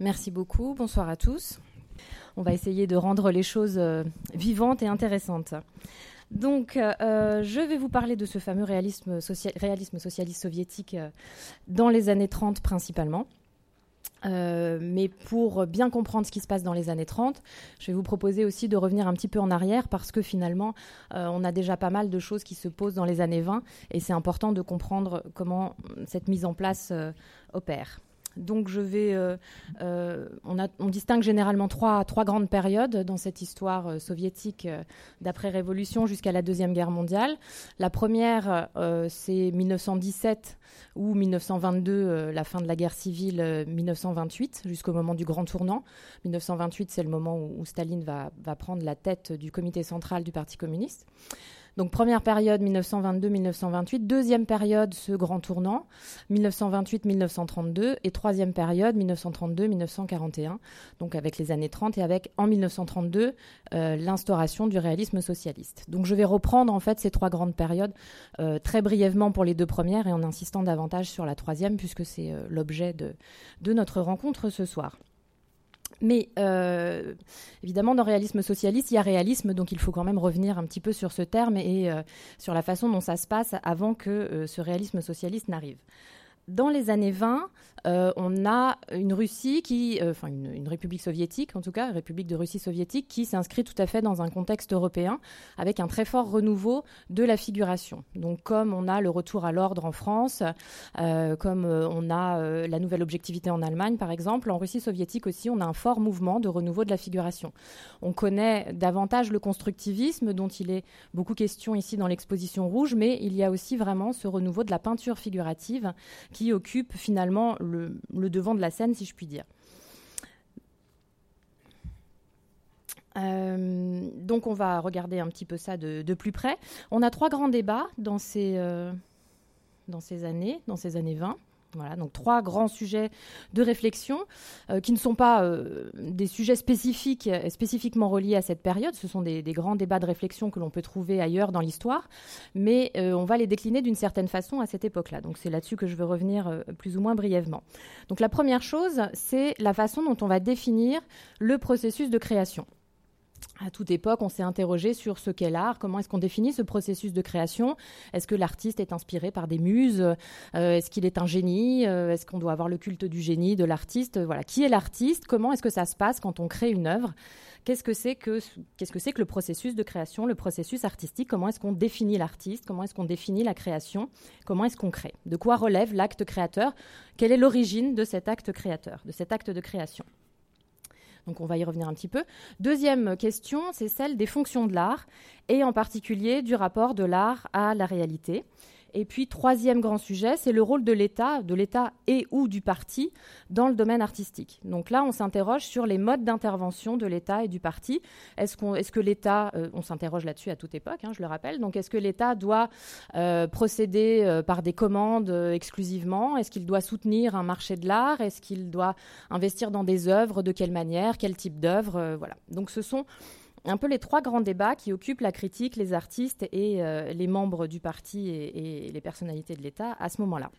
Merci beaucoup. Bonsoir à tous. On va essayer de rendre les choses euh, vivantes et intéressantes. Donc, euh, je vais vous parler de ce fameux réalisme, socialiste soviétique euh, dans les années 30 principalement. mais pour bien comprendre ce qui se passe dans les années 30, je vais vous proposer aussi de revenir un petit peu en arrière parce que finalement, on a déjà pas mal de choses qui se posent dans les années 20 et c'est important de comprendre comment cette mise en place opère. Donc je vais, euh, euh, on, distingue généralement trois, grandes périodes dans cette histoire euh, soviétique d'après-révolution jusqu'à la Deuxième Guerre mondiale. La première, c'est 1917 ou 1922, la fin de la guerre civile, 1928, jusqu'au moment du grand tournant. 1928, c'est le moment où, Staline va, va, prendre la tête du comité central du Parti communiste. Donc première période 1922-1928, deuxième période ce grand tournant 1928-1932 et troisième période 1932-1941, donc avec les années 30 et avec en 1932 euh, l'instauration du réalisme socialiste. Donc je vais reprendre en fait ces trois grandes périodes euh, très brièvement pour les deux premières et en insistant davantage sur la troisième puisque c'est euh, l'objet de notre rencontre ce soir. Mais euh, évidemment, dans réalisme socialiste, il y a réalisme, donc il faut quand même revenir un petit peu sur ce terme et euh, sur la façon dont ça se passe avant que euh, ce réalisme socialiste n'arrive dans les années 20, euh, on a une Russie qui, euh, enfin une, République soviétique en tout cas, République de Russie soviétique qui s'inscrit tout à fait dans un contexte européen avec un très fort renouveau de la figuration. Donc comme on a le retour à l'ordre en France, euh, comme on a la nouvelle objectivité en Allemagne par exemple, en Russie soviétique aussi on a un fort mouvement de renouveau de la figuration. On connaît davantage le constructivisme dont il est beaucoup question ici dans l'exposition rouge, mais il y a aussi vraiment ce renouveau de la peinture figurative qui occupe finalement le, devant de la scène, si je puis dire. Euh, donc on va regarder un petit peu ça de, plus près. On a trois grands débats dans ces, euh, dans ces années, dans ces années 20. Voilà, donc trois grands sujets de réflexion euh, qui ne sont pas euh, des sujets spécifiques, euh, spécifiquement reliés à cette période. Ce sont des, grands débats de réflexion que l'on peut trouver ailleurs dans l'histoire, mais on va les décliner d'une certaine façon à cette époque-là. Donc c'est là-dessus que je veux revenir plus ou moins brièvement. Donc la première chose, c'est la façon dont on va définir le processus de création à toute époque, on s'est interrogé sur ce qu'est l'art, comment est-ce qu'on définit ce processus de création. Est-ce que l'artiste est inspiré par des muses? Euh, Est-ce qu'il est un génie? Euh, Est-ce qu'on doit avoir le culte du génie, de l'artiste? Voilà, qui est l'artiste? Comment est-ce que ça se passe quand on crée une œuvre? Qu'est-ce que c'est que qu'est-ce que c'est que le processus de création, le processus artistique? Comment est-ce qu'on définit l'artiste? Comment est-ce qu'on définit la création? Comment est-ce qu'on crée? De quoi relève l'acte créateur? Quelle est l'origine de cet acte créateur, de cet acte de création? Donc on va y revenir un petit peu. Deuxième question, c'est celle des fonctions de l'art, et en particulier du rapport de l'art à la réalité. Et puis, troisième grand sujet, c'est le rôle de l'État, de l'État et ou du parti dans le domaine artistique. Donc là, on s'interroge sur les modes d'intervention de l'État et du parti. Est-ce, est-ce que l'État, euh, on s'interroge là-dessus à toute époque, hein, je le rappelle, donc est-ce que l'État doit euh, procéder euh, par des commandes exclusivement? Est-ce qu'il doit soutenir un marché de l'art? Est-ce qu'il doit investir dans des œuvres? De quelle manière? Quel type d'œuvres Voilà. Donc ce sont un peu les trois grands débats qui occupent la critique, les artistes et euh, les membres du parti et, les personnalités de l'État à ce moment-là.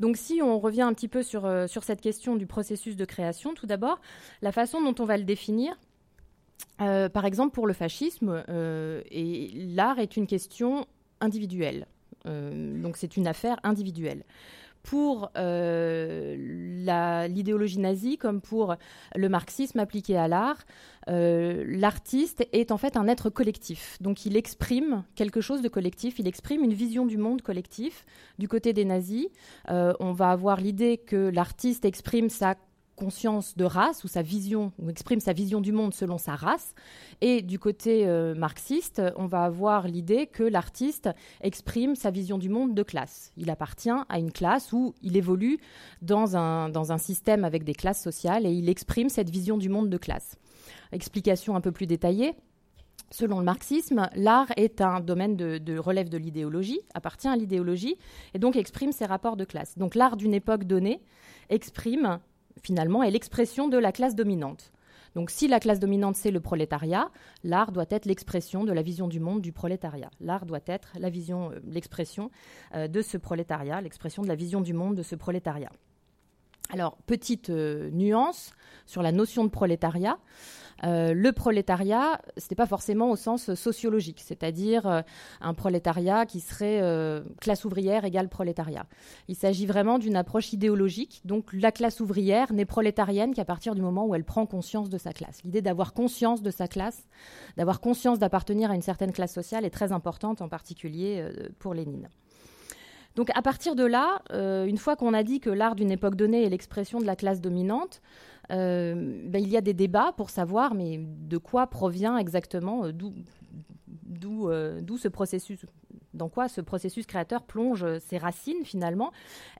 Donc si on revient un petit peu sur, euh, cette question du processus de création, tout d'abord, la façon dont on va le définir, euh, par exemple pour le fascisme, l'art est une question individuelle. donc c'est une affaire individuelle pour euh, l'idéologie nazie comme pour le marxisme appliqué à l'art, euh, l'artiste est en fait un être collectif. Donc il exprime quelque chose de collectif, il exprime une vision du monde collectif. Du côté des nazis, euh, on va avoir l'idée que l'artiste exprime sa conscience de race ou sa vision ou exprime sa vision du monde selon sa race. Et du côté euh, marxiste on va avoir l'idée que l'artiste exprime sa vision du monde de classe. Il appartient à une classe où il évolue dans un, dans un système avec des classes sociales et il exprime cette vision du monde de classe. Explication un peu plus détaillée. Selon le marxisme, l'art est un domaine de, de relève de l'idéologie, appartient à l'idéologie, et donc exprime ses rapports de classe. Donc l'art d'une époque donnée exprime finalement, est l'expression de la classe dominante. Donc si la classe dominante, c'est le prolétariat, l'art doit être l'expression de la vision du monde du prolétariat. L'art doit être euh, l'expression euh, de ce prolétariat, l'expression de la vision du monde de ce prolétariat. Alors, petite nuance sur la notion de prolétariat. Euh, le prolétariat, ce n'est pas forcément au sens sociologique, c'est-à-dire euh, un prolétariat qui serait euh, classe ouvrière égale prolétariat. Il s'agit vraiment d'une approche idéologique. Donc la classe ouvrière n'est prolétarienne qu'à partir du moment où elle prend conscience de sa classe. L'idée d'avoir conscience de sa classe, d'avoir conscience d'appartenir à une certaine classe sociale est très importante, en particulier pour Lénine. Donc à partir de là, une fois qu'on a dit que l'art d'une époque donnée est l'expression de la classe dominante, euh, ben, il y a des débats pour savoir de quoi provient exactement, euh, euh, d'où ce processus dans quoi ce processus créateur plonge ses racines finalement.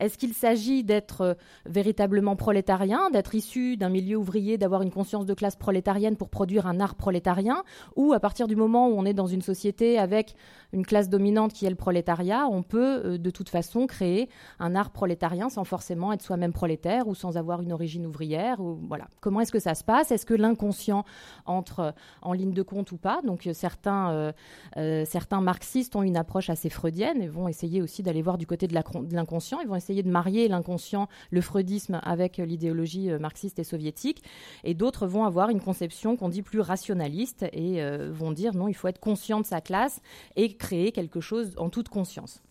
Est-ce qu'il s'agit d'être euh, véritablement prolétarien, d'être issu d'un milieu ouvrier, d'avoir une conscience de classe prolétarienne pour produire un art prolétarien? Ou à partir du moment où on est dans une société avec une classe dominante qui est le prolétariat, on peut euh, de toute façon créer un art prolétarien sans forcément être soi-même prolétaire ou sans avoir une origine ouvrière ou, voilà. Comment est-ce que ça se passe? Est-ce que l'inconscient entre en ligne de compte ou pas? Donc euh, certains, certains marxistes ont une approche assez freudienne et vont essayer aussi d'aller voir du côté de l'inconscient. Ils vont essayer de marier l'inconscient, le freudisme avec l'idéologie euh, marxiste et soviétique. Et d'autres vont avoir une conception qu'on dit plus rationaliste et euh, vont dire non, il faut être conscient de sa classe et créer quelque chose en toute conscience.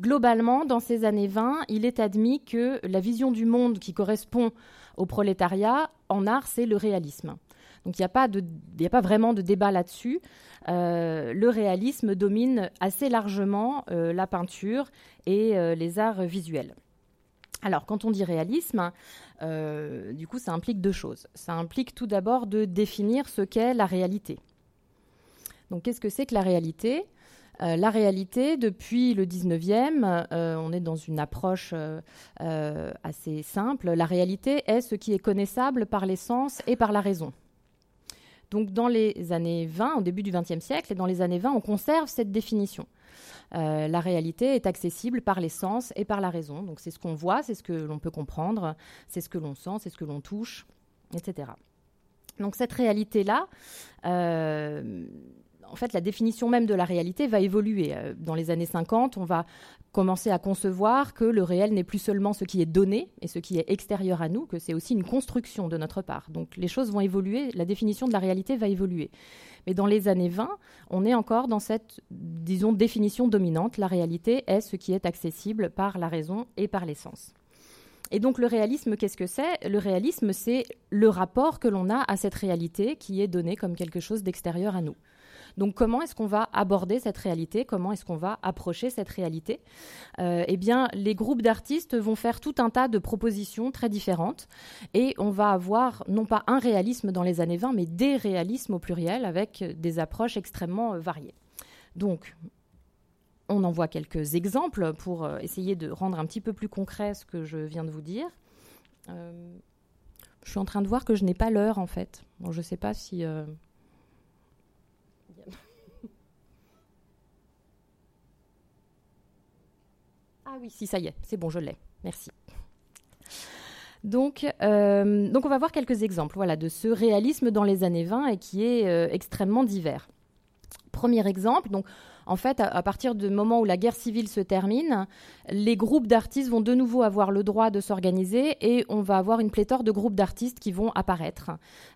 Globalement, dans ces années 20, il est admis que la vision du monde qui correspond au prolétariat en art, c'est le réalisme. Donc il n'y a, pas vraiment de débat là-dessus. Euh, le réalisme domine assez largement euh, la peinture et euh, les arts visuels. Alors, quand on dit réalisme, du coup, ça implique deux choses. Ça implique tout d'abord de définir ce qu'est la réalité. Donc, qu'est-ce que c'est que la réalité? La réalité, depuis le 19e, on est dans une approche assez simple. La réalité est ce qui est connaissable par les sens et par la raison. Donc dans les années 20, au début du XXe siècle, et dans les années 20, on conserve cette définition. Euh, la réalité est accessible par les sens et par la raison. Donc c'est ce qu'on voit, c'est ce que l'on peut comprendre, c'est ce que l'on sent, c'est ce que l'on touche, etc. Donc cette réalité-là, euh, en fait, la définition même de la réalité va évoluer. Euh, dans les années 50, on va commencer à concevoir que le réel n'est plus seulement ce qui est donné et ce qui est extérieur à nous, que c'est aussi une construction de notre part. Donc les choses vont évoluer, la définition de la réalité va évoluer. Mais dans les années 20, on est encore dans cette, disons, définition dominante. La réalité est ce qui est accessible par la raison et par les sens. Et donc le réalisme, qu'est-ce que c'est? Le réalisme, c'est le rapport que l'on a à cette réalité qui est donnée comme quelque chose d'extérieur à nous. Donc comment est-ce qu'on va aborder cette réalité? Comment est-ce qu'on va approcher cette réalité? Euh, Eh bien, les groupes d'artistes vont faire tout un tas de propositions très différentes et on va avoir non pas un réalisme dans les années 20, mais des réalismes au pluriel avec des approches extrêmement euh, variées. Donc, on en voit quelques exemples pour euh, essayer de rendre un petit peu plus concret ce que je viens de vous dire. je suis en train de voir que je n'ai pas l'heure en fait. je ne sais pas si Ah oui, si, ça y est, c'est bon, je l'ai. Merci. Donc, euh, donc, on va voir quelques exemples voilà, de ce réalisme dans les années 20 et qui est euh, extrêmement divers. Premier exemple, donc en fait, à, partir du moment où la guerre civile se termine, les groupes d'artistes vont de nouveau avoir le droit de s'organiser et on va avoir une pléthore de groupes d'artistes qui vont apparaître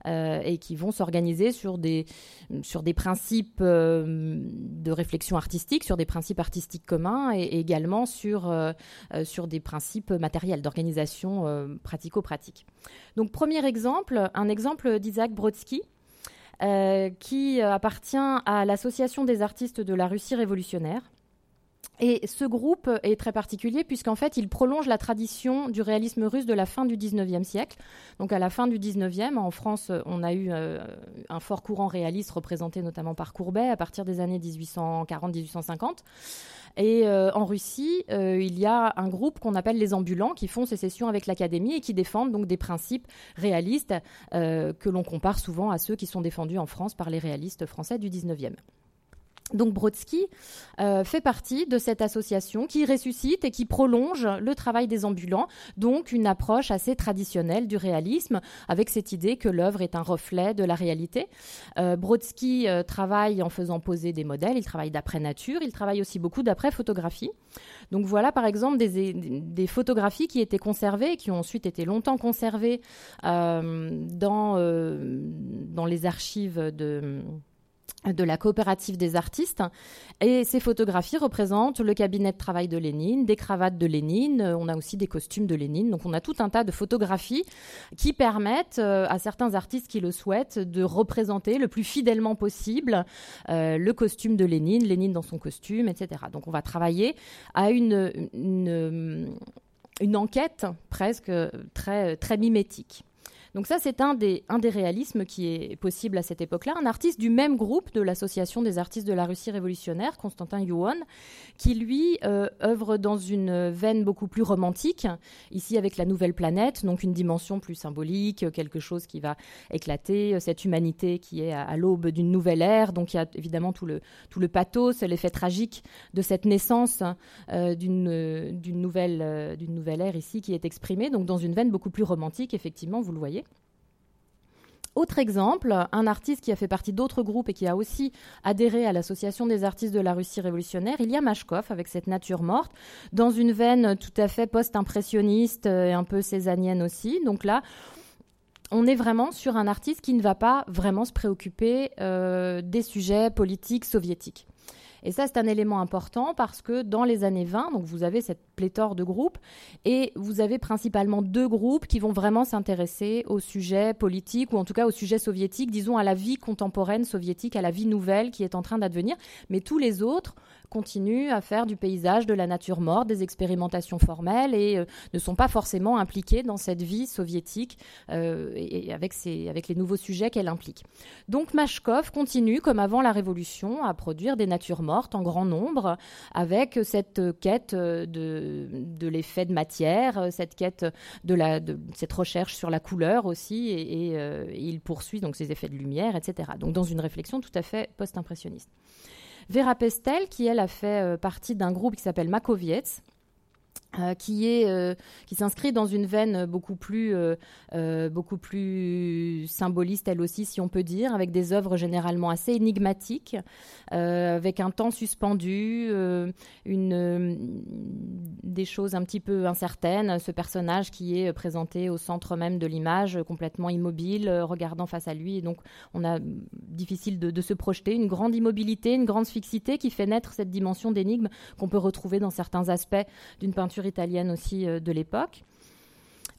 euh, et qui vont s'organiser sur des, sur des principes euh, de réflexion artistique, sur des principes artistiques communs et, également sur, euh, sur des principes matériels d'organisation pratico-pratique. Donc, premier exemple, un exemple d'Isaac Brodsky. Euh, qui euh, appartient à l'Association des artistes de la Russie révolutionnaire. Et ce groupe est très particulier puisqu'en fait, il prolonge la tradition du réalisme russe de la fin du 19e siècle. Donc à la fin du 19e, en France, on a eu euh, un fort courant réaliste représenté notamment par Courbet à partir des années 1840-1850. Et euh, en Russie, euh, il y a un groupe qu'on appelle les ambulants qui font sécession avec l'académie et qui défendent donc des principes réalistes que l'on compare souvent à ceux qui sont défendus en France par les réalistes français du 19e. Donc Brodsky euh, fait partie de cette association qui ressuscite et qui prolonge le travail des ambulants, donc une approche assez traditionnelle du réalisme, avec cette idée que l'œuvre est un reflet de la réalité. Euh, Brodsky euh, travaille en faisant poser des modèles, il travaille d'après nature, il travaille aussi beaucoup d'après photographie. Donc voilà par exemple des, photographies qui étaient conservées et qui ont ensuite été longtemps conservées dans, dans les archives de de la coopérative des artistes. Et ces photographies représentent le cabinet de travail de Lénine, des cravates de Lénine, euh, on a aussi des costumes de Lénine. Donc on a tout un tas de photographies qui permettent euh, à certains artistes qui le souhaitent de représenter le plus fidèlement possible euh, le costume de Lénine, Lénine dans son costume, etc. Donc on va travailler à une, enquête presque très mimétique. Donc ça, c'est un des, réalismes qui est possible à cette époque-là. Un artiste du même groupe de l'Association des artistes de la Russie révolutionnaire, Constantin Yuon, qui lui euh, œuvre dans une veine beaucoup plus romantique, ici avec la nouvelle planète, donc une dimension plus symbolique, quelque chose qui va éclater, cette humanité qui est à, l'aube d'une nouvelle ère. Donc il y a évidemment tout le, pathos, l'effet tragique de cette naissance euh, d'une, nouvelle, euh, d'une nouvelle ère ici qui est exprimée, donc dans une veine beaucoup plus romantique, effectivement, vous le voyez. Autre exemple, un artiste qui a fait partie d'autres groupes et qui a aussi adhéré à l'Association des artistes de la Russie révolutionnaire, il y a Mashkov avec cette nature morte, dans une veine tout à fait post-impressionniste et un peu césanienne aussi. Donc là, on est vraiment sur un artiste qui ne va pas vraiment se préoccuper euh, des sujets politiques soviétiques. Et ça, c'est un élément important parce que dans les années 20, donc vous avez cette pléthore de groupes et vous avez principalement deux groupes qui vont vraiment s'intéresser au sujet politique ou en tout cas au sujet soviétique, disons à la vie contemporaine soviétique, à la vie nouvelle qui est en train d'advenir. Mais tous les autres continuent à faire du paysage, de la nature morte, des expérimentations formelles et euh, ne sont pas forcément impliqués dans cette vie soviétique euh, et, avec, les nouveaux sujets qu'elle implique. Donc Mashkov continue, comme avant la Révolution, à produire des natures mortes en grand nombre, avec cette quête de, de l'effet de matière, cette quête de, cette recherche sur la couleur aussi, et, et euh, il poursuit donc ces effets de lumière, etc. Donc dans une réflexion tout à fait post-impressionniste. Vera Pestel, qui elle a fait euh, partie d'un groupe qui s'appelle Makoviets, euh, qui est euh, qui s'inscrit dans une veine beaucoup plus euh, beaucoup plus symboliste elle aussi si on peut dire avec des œuvres généralement assez énigmatiques avec un temps suspendu une des choses un petit peu incertaines ce personnage qui est présenté au centre même de l'image complètement immobile regardant face à lui. Et donc on a difficile de, se projeter. Une grande immobilité une grande fixité qui fait naître cette dimension d'énigme qu'on peut retrouver dans certains aspects d'une peinture italienne aussi euh, de l'époque.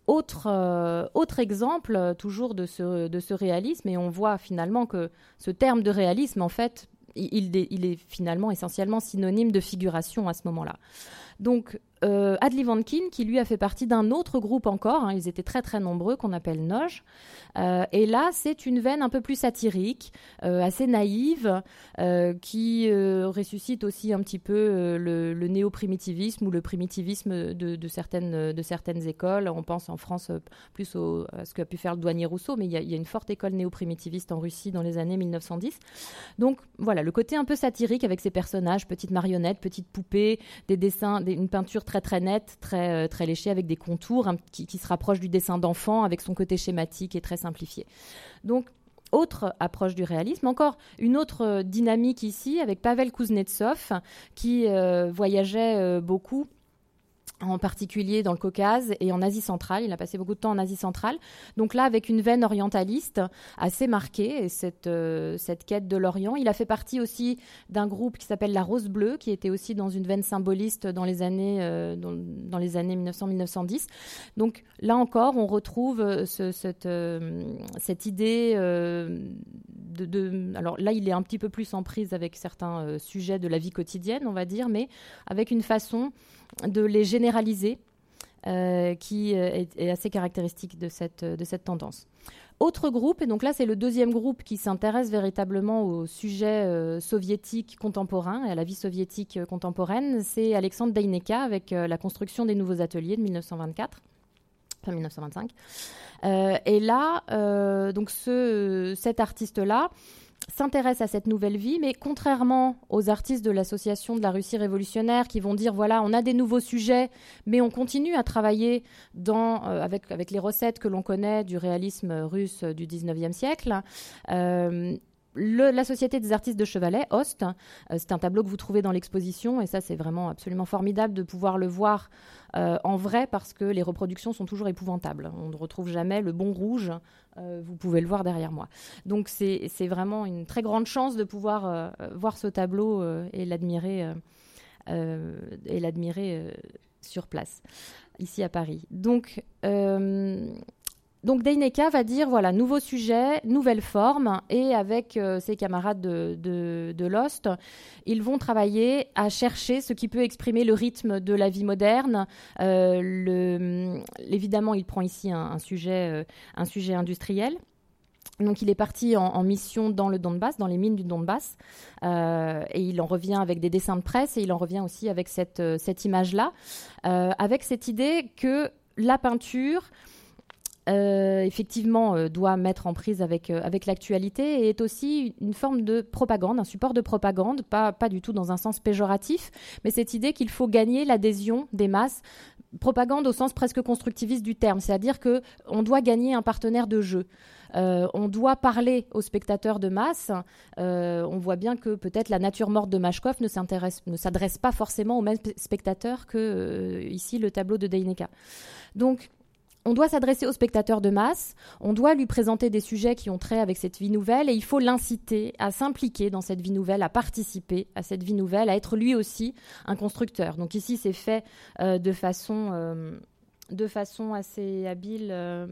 Autre, euh, exemple, euh, toujours de ce, de ce réalisme, et on voit finalement que ce terme de réalisme, en fait, il, il, est finalement essentiellement synonyme de figuration à ce moment-là. Donc, euh, Adli Vankin, qui lui a fait partie d'un autre groupe encore, hein, ils étaient très très nombreux, qu'on appelle Noj. Euh, et là, c'est une veine un peu plus satirique, euh, assez naïve, euh, qui ressuscite aussi un petit peu le, le néo-primitivisme ou le primitivisme de, certaines, écoles. On pense en France plus à ce qu'a pu faire le douanier Rousseau, mais il y, a, une forte école néo-primitiviste en Russie dans les années 1910. Donc voilà, le côté un peu satirique avec ces personnages, petites marionnettes, petites poupées, des dessins, des, une peinture très très nette, très, euh, très léchée, avec des contours qui, se rapprochent du dessin d'enfant, avec son côté schématique et très simplifié. Donc, autre approche du réalisme, encore une autre euh, dynamique ici avec Pavel Kuznetsov qui euh, voyageait beaucoup en particulier dans le Caucase et en Asie centrale. Il a passé beaucoup de temps en Asie centrale. Donc là, avec une veine orientaliste assez marquée, et cette, euh, cette quête de l'Orient. Il a fait partie aussi d'un groupe qui s'appelle la Rose Bleue, qui était aussi dans une veine symboliste dans les années, euh, dans, les années 1900-1910. Donc là encore, on retrouve euh, ce, cette, cette idée de, de, Alors là, il est un petit peu plus en prise avec certains sujets de la vie quotidienne, on va dire, mais avec une façon de les généraliser euh, qui euh, est, assez caractéristique de cette, de cette tendance. Autre groupe, et donc là c'est le deuxième groupe qui s'intéresse véritablement au sujet euh, soviétique contemporain et à la vie soviétique contemporaine, c'est Alexandre Beineka avec la construction des nouveaux ateliers de 1924. Enfin 1925. et là, donc ce, cet artiste-là, s'intéresse à cette nouvelle vie, mais contrairement aux artistes de l'association de la Russie révolutionnaire qui vont dire voilà, on a des nouveaux sujets, mais on continue à travailler euh, avec, avec les recettes que l'on connaît du réalisme russe du 19e siècle. Euh, la Société des artistes de Chevalet, Host, euh, c'est un tableau que vous trouvez dans l'exposition et ça c'est vraiment absolument formidable de pouvoir le voir euh, en vrai parce que les reproductions sont toujours épouvantables. On ne retrouve jamais le bon rouge, euh, vous pouvez le voir derrière moi. Donc c'est vraiment une très grande chance de pouvoir voir ce tableau et l'admirer et l'admirer sur place ici à Paris. Donc donc Deineka va dire voilà nouveau sujet, nouvelle forme et avec euh, ses camarades de, Lost, ils vont travailler à chercher ce qui peut exprimer le rythme de la vie moderne. Euh, évidemment, il prend ici un, sujet, euh, un sujet industriel. Donc il est parti en, mission dans le Donbass, dans les mines du Donbass, et il en revient avec des dessins de presse et il en revient aussi avec cette, cette image-là, avec cette idée que la peinture euh, effectivement, euh, doit mettre en prise avec, euh, avec l'actualité et est aussi une forme de propagande, un support de propagande, pas, pas du tout dans un sens péjoratif, mais cette idée qu'il faut gagner l'adhésion des masses propagande au sens presque constructiviste du terme, c'est-à-dire que on doit gagner un partenaire de jeu. on doit parler aux spectateurs de masse. on voit bien que peut-être la nature morte de Machkov ne s'adresse pas forcément aux mêmes spectateurs que ici le tableau de Deineka. Donc on doit s'adresser aux spectateurs de masse, on doit lui présenter des sujets qui ont trait avec cette vie nouvelle et il faut l'inciter à s'impliquer dans cette vie nouvelle, à participer à cette vie nouvelle, à être lui aussi un constructeur. Donc ici, c'est fait euh, de, façon, euh, de façon assez habile. Euh,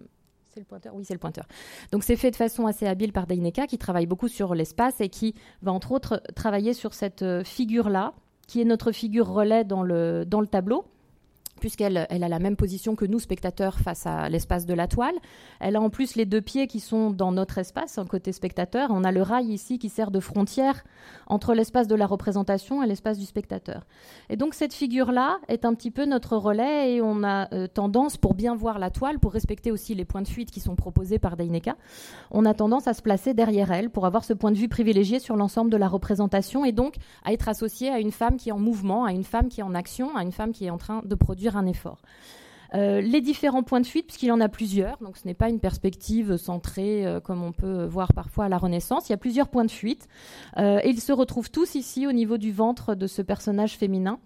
c'est le pointeur? Oui, c'est le pointeur. Donc c'est fait de façon assez habile par Daineka qui travaille beaucoup sur l'espace et qui va entre autres travailler sur cette figure-là, qui est notre figure relais dans le tableau puisqu'elle elle a la même position que nous, spectateurs, face à l'espace de la toile. Elle a en plus les deux pieds qui sont dans notre espace, en côté spectateur. On a le rail ici qui sert de frontière entre l'espace de la représentation et l'espace du spectateur. Et donc cette figure-là est un petit peu notre relais et on a euh, tendance, pour bien voir la toile, pour respecter aussi les points de fuite qui sont proposés par Deineka, on a tendance à se placer derrière elle pour avoir ce point de vue privilégié sur l'ensemble de la représentation et donc à être associé à une femme qui est en mouvement, à une femme qui est en action, à une femme qui est en train de produire un effort. Euh, les différents points de fuite, puisqu'il y en a plusieurs, donc ce n'est pas une perspective centrée euh, comme on peut voir parfois à la Renaissance, il y a plusieurs points de fuite, euh, et ils se retrouvent tous ici au niveau du ventre de ce personnage féminin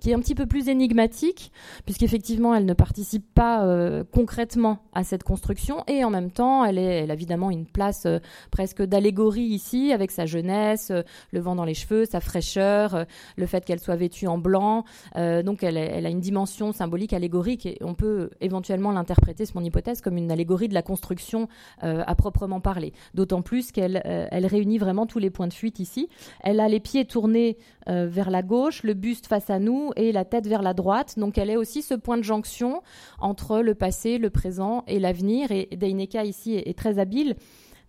qui est un petit peu plus énigmatique, puisqu'effectivement, elle ne participe pas concrètement à cette construction, et en même temps, elle, a évidemment une place presque d'allégorie ici, avec sa jeunesse, le vent dans les cheveux, sa fraîcheur, le fait qu'elle soit vêtue en blanc. donc, elle, a une dimension symbolique, allégorique, on peut éventuellement l'interpréter, c'est mon hypothèse, comme une allégorie de la construction à proprement parler. D'autant plus qu'elle elle réunit vraiment tous les points de fuite ici. Elle a les pieds tournés vers la gauche, le buste face à nous, et la tête vers la droite. Donc elle est aussi ce point de jonction entre le passé, le présent et l'avenir. Et Deineka ici est, très habile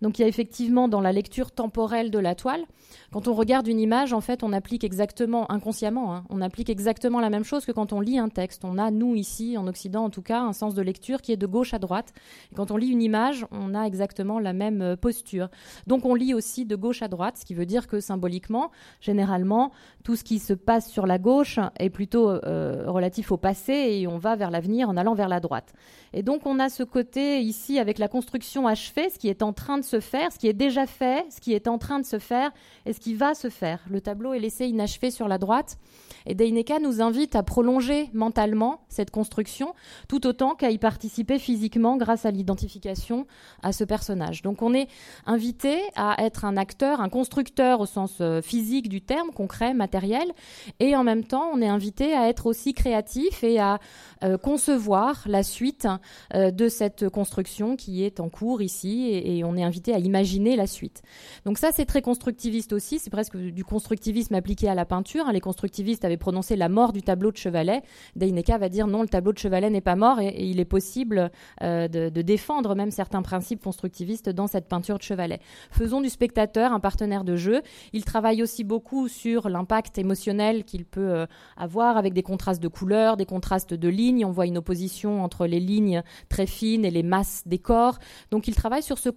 donc il y a effectivement dans la lecture temporelle de la toile, quand on regarde une image, en fait, on applique exactement, inconsciemment, hein, on applique exactement la même chose que quand on lit un texte. On a, nous, ici, en Occident en tout cas, un sens de lecture qui est de gauche à droite. Et quand on lit une image, on a exactement la même euh, posture. Donc on lit aussi de gauche à droite, ce qui veut dire que symboliquement, généralement, tout ce qui se passe sur la gauche est plutôt euh, relatif au passé et on va vers l'avenir en allant vers la droite. Et donc on a ce côté ici avec la construction achevée, ce qui est en train de se faire, ce qui est déjà fait, ce qui est en train de se faire et ce qui va se faire. Le tableau est laissé inachevé sur la droite et Deineka nous invite à prolonger mentalement cette construction tout autant qu'à y participer physiquement grâce à l'identification à ce personnage. Donc on est invité à être un acteur, un constructeur au sens euh, physique du terme, concret, matériel, et en même temps on est invité à être aussi créatif et à euh, concevoir la suite euh, de cette construction qui est en cours ici et, on est invité à imaginer la suite. Donc ça c'est très constructiviste aussi, c'est presque du constructivisme appliqué à la peinture. Hein. Les constructivistes avaient prononcé la mort du tableau de Chevalet. Deineka va dire non, le tableau de Chevalet n'est pas mort et, il est possible euh, de, de, défendre même certains principes constructivistes dans cette peinture de Chevalet. Faisons du spectateur un partenaire de jeu. Il travaille aussi beaucoup sur l'impact émotionnel qu'il peut avoir avec des contrastes de couleurs, des contrastes de lignes. On voit une opposition entre les lignes très fines et les masses des corps. Donc il travaille sur ce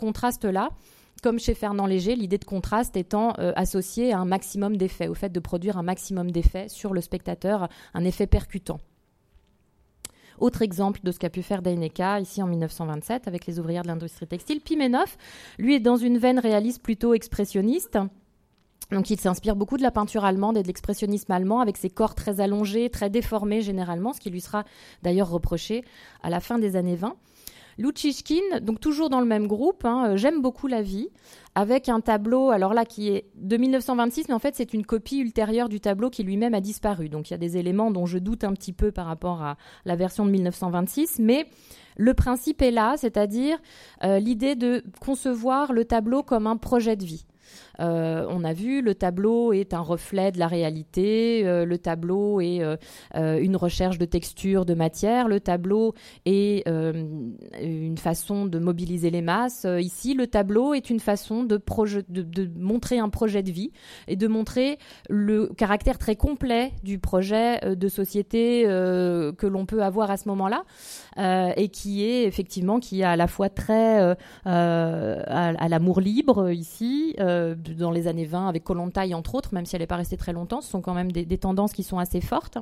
contraste-là comme chez Fernand Léger, l'idée de contraste étant associée à un maximum d'effets, au fait de produire un maximum d'effets sur le spectateur, un effet percutant. Autre exemple de ce qu'a pu faire Deineka ici en 1927 avec les ouvrières de l'industrie textile. Pimenov, lui, est dans une veine réaliste plutôt expressionniste. Donc il s'inspire beaucoup de la peinture allemande et de l'expressionnisme allemand avec ses corps très allongés, très déformés généralement, ce qui lui sera d'ailleurs reproché à la fin des années 20. Luchichkin, donc toujours dans le même groupe, hein, euh, J'aime beaucoup la vie, avec un tableau, alors là, qui est de 1926, mais en fait, c'est une copie ultérieure du tableau qui lui-même a disparu. Donc il y a des éléments dont je doute un petit peu par rapport à la version de 1926, mais le principe est là, c'est-à-dire euh, l'idée de concevoir le tableau comme un projet de vie. Euh, on a vu, le tableau est un reflet de la réalité, euh, le tableau est euh, une recherche de texture, de matière, le tableau est une façon de mobiliser les masses. ici, le tableau est une façon de, montrer un projet de vie et de montrer le caractère très complet du projet de société que l'on peut avoir à ce moment-là et qui est effectivement qui a à la fois très à, l'amour libre ici dans les années 20 avec Kolontai entre autres, même si elle n'est pas restée très longtemps, ce sont quand même des, tendances qui sont assez fortes.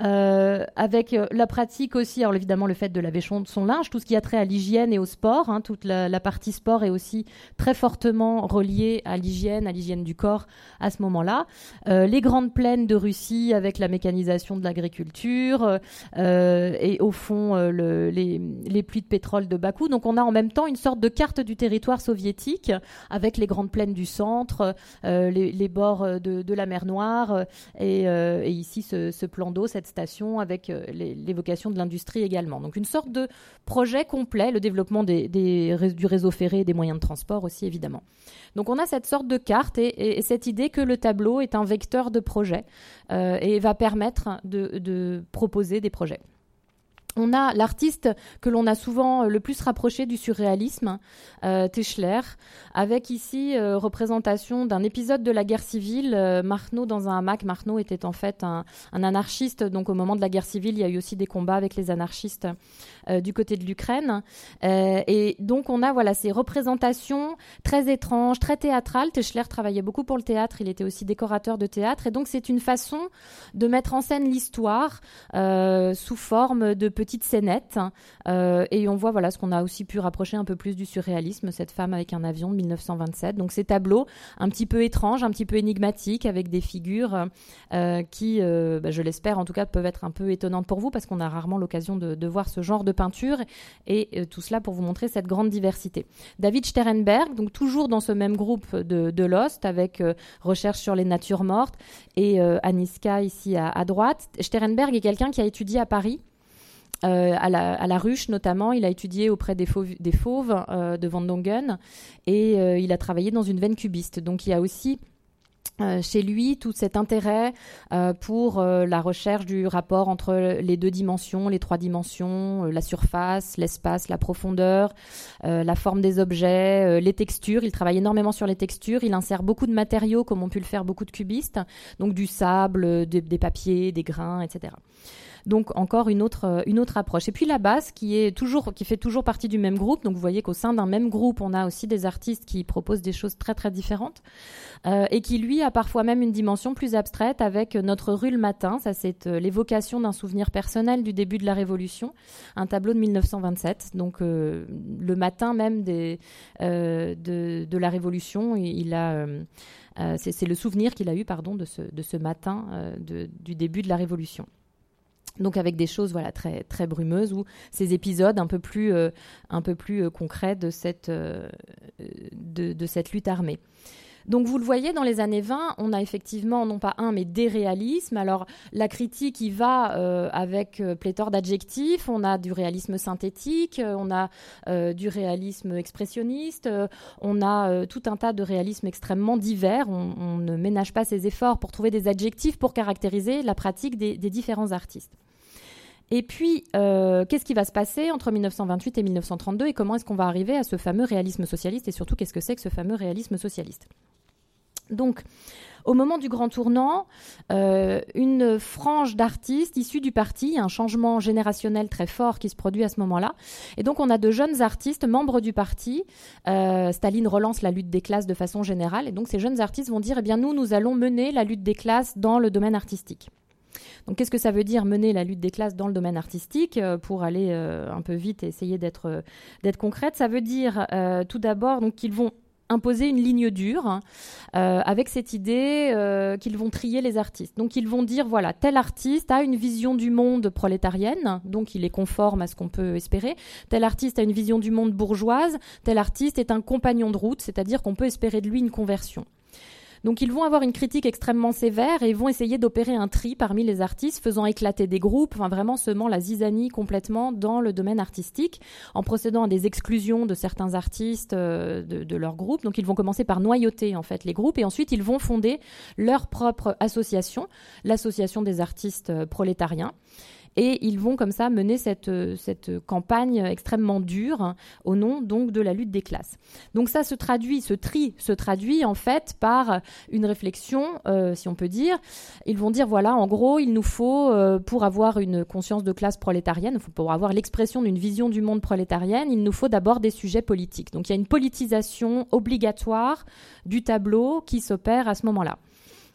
Euh, avec euh, la pratique aussi, alors évidemment le fait de laver son linge, tout ce qui a trait à l'hygiène et au sport, hein, toute la, partie sport est aussi très fortement reliée à l'hygiène, à l'hygiène du corps à ce moment-là. Euh, les grandes plaines de Russie avec la mécanisation de l'agriculture et au fond le, les, les pluies de pétrole de Bakou. Donc on a en même temps une sorte de carte du territoire soviétique avec les grandes plaines du sang euh, les, bords euh, de, la mer Noire euh, et, ici ce, plan d'eau, cette station avec l'évocation de l'industrie également. Donc une sorte de projet complet, le développement du réseau ferré et des moyens de transport aussi évidemment. Donc on a cette sorte de carte et, cette idée que le tableau est un vecteur de projet et va permettre de proposer des projets on a l'artiste que l'on a souvent euh, le plus rapproché du surréalisme, euh, avec ici euh, représentation d'un épisode de la guerre civile. Euh, dans un hamac. Marno était en fait un, anarchiste, donc au moment de la guerre civile, il y a eu aussi des combats avec les anarchistes du côté de l'Ukraine. et donc on a voilà ces représentations très étranges, très théâtrales. Tischler travaillait beaucoup pour le théâtre, il était aussi décorateur de théâtre, et donc c'est une façon de mettre en scène l'histoire sous forme de petits petite scénette. Euh, et on voit voilà ce qu'on a aussi pu rapprocher un peu plus du surréalisme, cette femme avec un avion de 1927. Donc ces tableaux un petit peu étranges, un petit peu énigmatiques, avec des figures euh, qui, euh, bah, je l'espère en tout cas, peuvent être un peu étonnantes pour vous, parce qu'on a rarement l'occasion de, voir ce genre de peinture. Et tout cela pour vous montrer cette grande diversité. David Sternberg, donc toujours dans ce même groupe de, de Lost, avec recherche sur les natures mortes, et Aniska ici à, à droite. Sternberg est quelqu'un qui a étudié à Paris euh, à, la, ruche notamment, il a étudié auprès des fauves, euh, de Van Dongen et euh, il a travaillé dans une veine cubiste. Donc il y a aussi chez lui tout cet intérêt pour la recherche du rapport entre les deux dimensions, les trois dimensions, la surface, l'espace, la profondeur, la forme des objets, les textures. Il travaille énormément sur les textures. Il insère beaucoup de matériaux comme ont pu le faire beaucoup de cubistes, donc du sable, des papiers, des grains, etc. Donc encore une autre, euh, une autre approche. Et puis la basse qui, est toujours, qui fait toujours partie du même groupe. Donc vous voyez qu'au sein d'un même groupe, on a aussi des artistes qui proposent des choses très très différentes euh, et qui lui a parfois même une dimension plus abstraite avec notre rue le matin. Ça c'est euh, l'évocation d'un souvenir personnel du début de la Révolution, un tableau de 1927. Donc le matin même des, de, la Révolution, c'est le souvenir qu'il a eu pardon de ce, matin du début de la Révolution donc avec des choses voilà très brumeuses ou ces épisodes un peu plus euh, euh, concrets euh, de, cette lutte armée. Donc vous le voyez, dans les années 20, on a effectivement non pas un, mais des réalismes. Alors la critique y va avec pléthore d'adjectifs. On a du réalisme synthétique, on a du réalisme expressionniste, on a tout un tas de réalismes extrêmement divers. On, ne ménage pas ses efforts pour trouver des adjectifs pour caractériser la pratique des différents artistes. Et puis, euh, qu'est-ce qui va se passer entre 1928 et 1932 et comment est-ce qu'on va arriver à ce fameux réalisme socialiste et surtout qu'est-ce que c'est que ce fameux réalisme socialiste? Donc, Au moment du grand tournant, euh, une frange d'artistes issus du parti, un changement générationnel très fort qui se produit à ce moment-là. Et donc on a de jeunes artistes, membres du parti. Euh, Staline relance la lutte des classes de façon générale. Et donc ces jeunes artistes vont dire, eh bien nous, nous allons mener la lutte des classes dans le domaine artistique. Donc, qu'est-ce que ça veut dire mener la lutte des classes dans le domaine artistique euh, Pour aller un peu vite et essayer d'être concrète, ça veut dire tout d'abord qu'ils vont imposer une ligne dure euh, avec cette idée euh, qu'ils vont trier les artistes. Donc ils vont dire voilà, tel artiste a une vision du monde prolétarienne, donc il est conforme à ce qu'on peut espérer. Tel artiste a une vision du monde bourgeoise, tel artiste est un compagnon de route, c'est-à-dire qu'on peut espérer de lui une conversion. Donc ils vont avoir une critique extrêmement sévère et vont essayer d'opérer un tri parmi les artistes, faisant éclater des groupes, enfin vraiment semant la zizanie complètement dans le domaine artistique, en procédant à des exclusions de certains artistes euh, de, de leur groupe. Donc ils vont commencer par noyauter en fait les groupes et ensuite ils vont fonder leur propre association, l'association des artistes euh, prolétariens. Et ils vont comme ça mener cette, euh, cette campagne extrêmement dure au nom donc de la lutte des classes. Donc ça se traduit, ce tri se traduit en fait par une réflexion, euh, si on peut dire. Ils vont dire voilà, en gros, il nous faut euh, pour avoir une conscience de classe prolétarienne, pour avoir l'expression d'une vision du monde prolétarienne, il nous faut d'abord des sujets politiques. Donc il y a une politisation obligatoire du tableau qui s'opère à ce moment-là.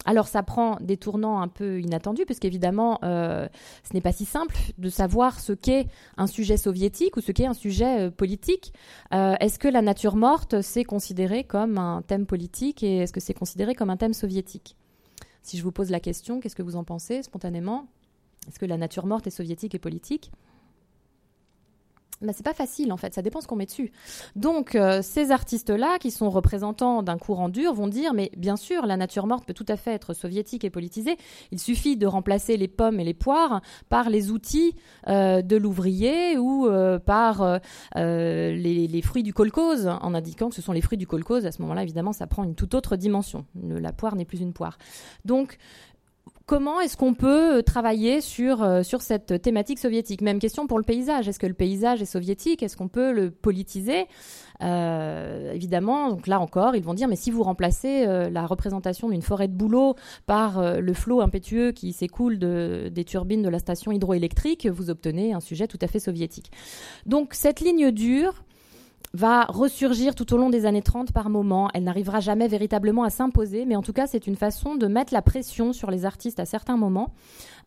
Alors ça prend des tournants un peu inattendus, puisqu'évidemment, euh, ce n'est pas si simple de savoir ce qu'est un sujet soviétique ou ce qu'est un sujet euh, politique. Euh, est-ce que la nature morte, c'est considéré comme un thème politique et est-ce que c'est considéré comme un thème soviétique? Si je vous pose la question, qu'est-ce que vous en pensez spontanément? Est-ce que la nature morte est soviétique et politique? Bah, c'est pas facile en fait, ça dépend ce qu'on met dessus. Donc euh, ces artistes-là, qui sont représentants d'un courant dur, vont dire mais bien sûr la nature morte peut tout à fait être soviétique et politisée. Il suffit de remplacer les pommes et les poires par les outils euh, de l'ouvrier ou euh, par les, fruits du kolkhoz, en indiquant que ce sont les fruits du kolkhoz. À ce moment-là, évidemment, ça prend une toute autre dimension. la poire n'est plus une poire. Donc Comment est-ce qu'on peut euh, travailler sur, euh, sur cette thématique soviétique? Même question pour le paysage. Est-ce que le paysage est soviétique? Est-ce qu'on peut le politiser? Euh, Évidemment, donc là encore, ils vont dire, mais si vous remplacez la représentation d'une forêt de bouleau par le flot impétueux qui s'écoule de, des turbines de la station hydroélectrique, vous obtenez un sujet tout à fait soviétique. Donc cette ligne dure, va ressurgir tout au long des années 30 par moments. Elle n'arrivera jamais véritablement à s'imposer, mais en tout cas, c'est une façon de mettre la pression sur les artistes à certains moments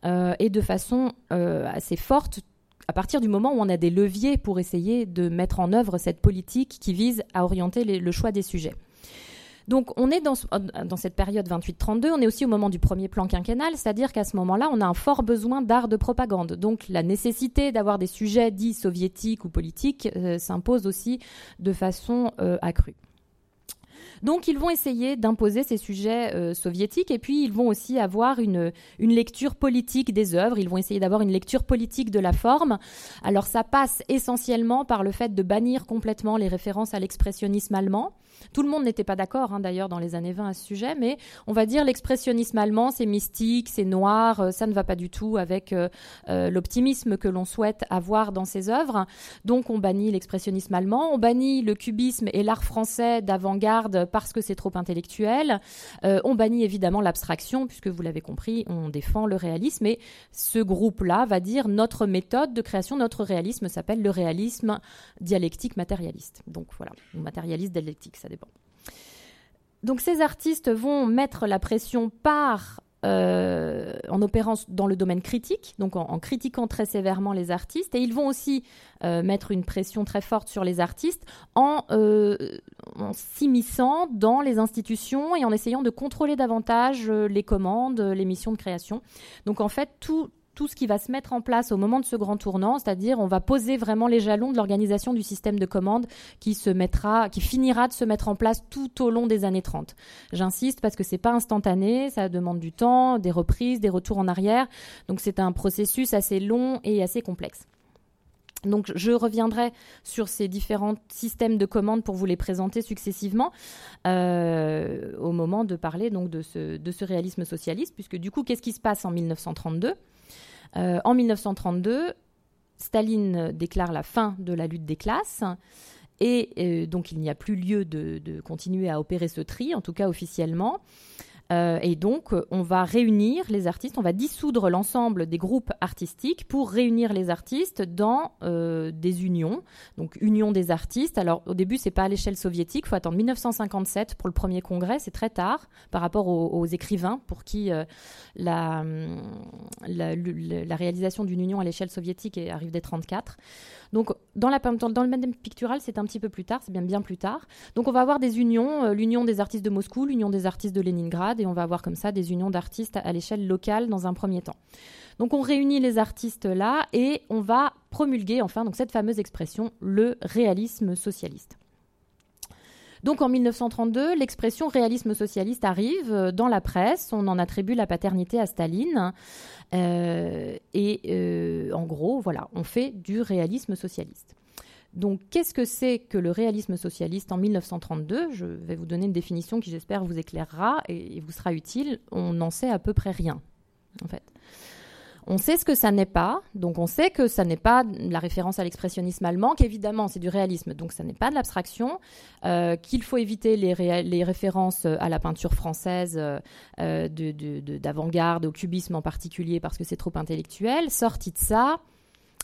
euh, et de façon euh, assez forte à partir du moment où on a des leviers pour essayer de mettre en œuvre cette politique qui vise à orienter le choix des sujets. Donc on est dans, dans cette période 28-32, on est aussi au moment du premier plan quinquennal, c'est-à-dire qu'à ce moment-là, on a un fort besoin d'art de propagande. Donc la nécessité d'avoir des sujets dits soviétiques ou politiques euh, s'impose aussi de façon euh, accrue. Donc ils vont essayer d'imposer ces sujets euh, soviétiques et puis ils vont aussi avoir une, une lecture politique des œuvres, ils vont essayer d'avoir une lecture politique de la forme. Alors ça passe essentiellement par le fait de bannir complètement les références à l'expressionnisme allemand. Tout le monde n'était pas d'accord hein, d'ailleurs dans les années 20 à ce sujet, mais on va dire l'expressionnisme allemand, c'est mystique, c'est noir, euh, ça ne va pas du tout avec euh, l'optimisme que l'on souhaite avoir dans ses œuvres. Donc on bannit l'expressionnisme allemand, on bannit le cubisme et l'art français d'avant-garde parce que c'est trop intellectuel. Euh, on bannit évidemment l'abstraction, puisque vous l'avez compris, on défend le réalisme. Et ce groupe-là va dire notre méthode de création, notre réalisme s'appelle le réalisme dialectique matérialiste. Donc voilà, matérialiste dialectique, ça dépend. Donc ces artistes vont mettre la pression par euh, en opérant dans le domaine critique, donc en, critiquant très sévèrement les artistes, et ils vont aussi euh, mettre une pression très forte sur les artistes en, euh, en s'immisçant dans les institutions et en essayant de contrôler davantage les commandes, les missions de création. Donc en fait, tout, tout ce qui va se mettre en place au moment de ce grand tournant, c'est-à-dire on va poser vraiment les jalons de l'organisation du système de commande qui se mettra, qui finira de se mettre en place tout au long des années 30. J'insiste parce que c'est pas instantané, ça demande du temps, des reprises, des retours en arrière, donc c'est un processus assez long et assez complexe. Donc je reviendrai sur ces différents systèmes de commande pour vous les présenter successivement euh, au moment de parler donc de ce réalisme socialiste, puisque du coup, qu'est-ce qui se passe en 1932 euh, en 1932, Staline déclare la fin de la lutte des classes. Et euh, donc il n'y a plus lieu de, continuer à opérer ce tri, en tout cas officiellement. Euh, et donc, on va réunir les artistes, on va dissoudre l'ensemble des groupes artistiques pour réunir les artistes dans euh, des unions. Donc, union des artistes. Alors, au début, c'est pas à l'échelle soviétique. Il faut attendre 1957 pour le premier congrès. C'est très tard par rapport aux, écrivains pour qui euh, la, la, la, réalisation d'une union à l'échelle soviétique arrive dès 34. Donc, dans, le même pictural, c'est un petit peu plus tard, c'est bien bien plus tard. Donc, on va avoir des unions, euh, l'union des artistes de Moscou, l'union des artistes de Leningrad, et on va avoir comme ça des unions d'artistes à, l'échelle locale dans un premier temps. Donc, on réunit les artistes là et on va promulguer, enfin, donc cette fameuse expression, le réalisme socialiste. Donc en 1932, l'expression réalisme socialiste arrive euh, dans la presse. On en attribue la paternité à Staline. Euh, et euh, en gros, voilà, on fait du réalisme socialiste. Donc, qu'est-ce que c'est que le réalisme socialiste en 1932 Je vais vous donner une définition qui, j'espère, vous éclairera et vous sera utile. On n'en sait à peu près rien, en fait. On sait ce que ça n'est pas, donc on sait que ça n'est pas la référence à l'expressionnisme allemand, qu'évidemment c'est du réalisme, donc ça n'est pas de l'abstraction, euh, qu'il faut éviter les, références à la peinture française euh, d'avant-garde, au cubisme en particulier parce que c'est trop intellectuel. Sorti de ça,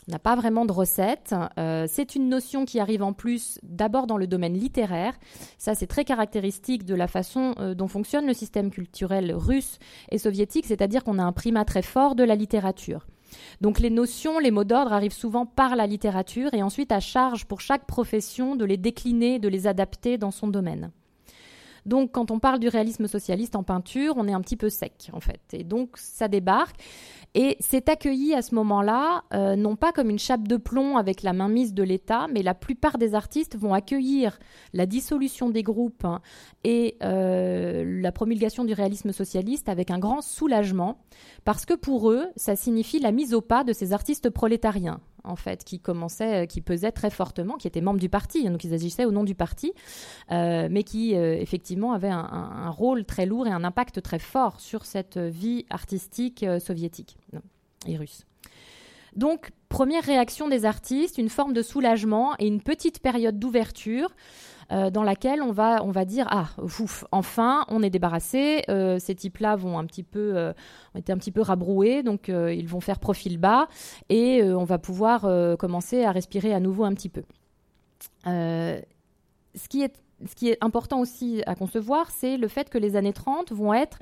n'a pas vraiment de recette. Euh, c'est une notion qui arrive en plus d'abord dans le domaine littéraire. Ça, c'est très caractéristique de la façon euh, dont fonctionne le système culturel russe et soviétique, c'est-à-dire qu'on a un primat très fort de la littérature. Donc les notions, les mots d'ordre arrivent souvent par la littérature et ensuite à charge pour chaque profession de les décliner, de les adapter dans son domaine. Donc quand on parle du réalisme socialiste en peinture, on est un petit peu sec en fait. Et donc ça débarque. Et c'est accueilli à ce moment-là, euh, non pas comme une chape de plomb avec la mainmise de l'État, mais la plupart des artistes vont accueillir la dissolution des groupes hein, et euh, la promulgation du réalisme socialiste avec un grand soulagement, parce que pour eux, ça signifie la mise au pas de ces artistes prolétariens en fait, qui commençait, qui pesait très fortement, qui étaient membres du parti, donc ils agissaient au nom du parti, euh, mais qui effectivement avaient un, rôle très lourd et un impact très fort sur cette vie artistique soviétique et russe. Donc, première réaction des artistes, une forme de soulagement et une petite période d'ouverture euh, dans laquelle on va, on va dire ah ouf, enfin on est débarrassé. Euh, ces types-là vont un petit peu, euh, ont été un petit peu rabroués, donc ils vont faire profil bas et on va pouvoir commencer à respirer à nouveau un petit peu. ce qui est ce qui est important aussi à concevoir, c'est le fait que les années 30 vont être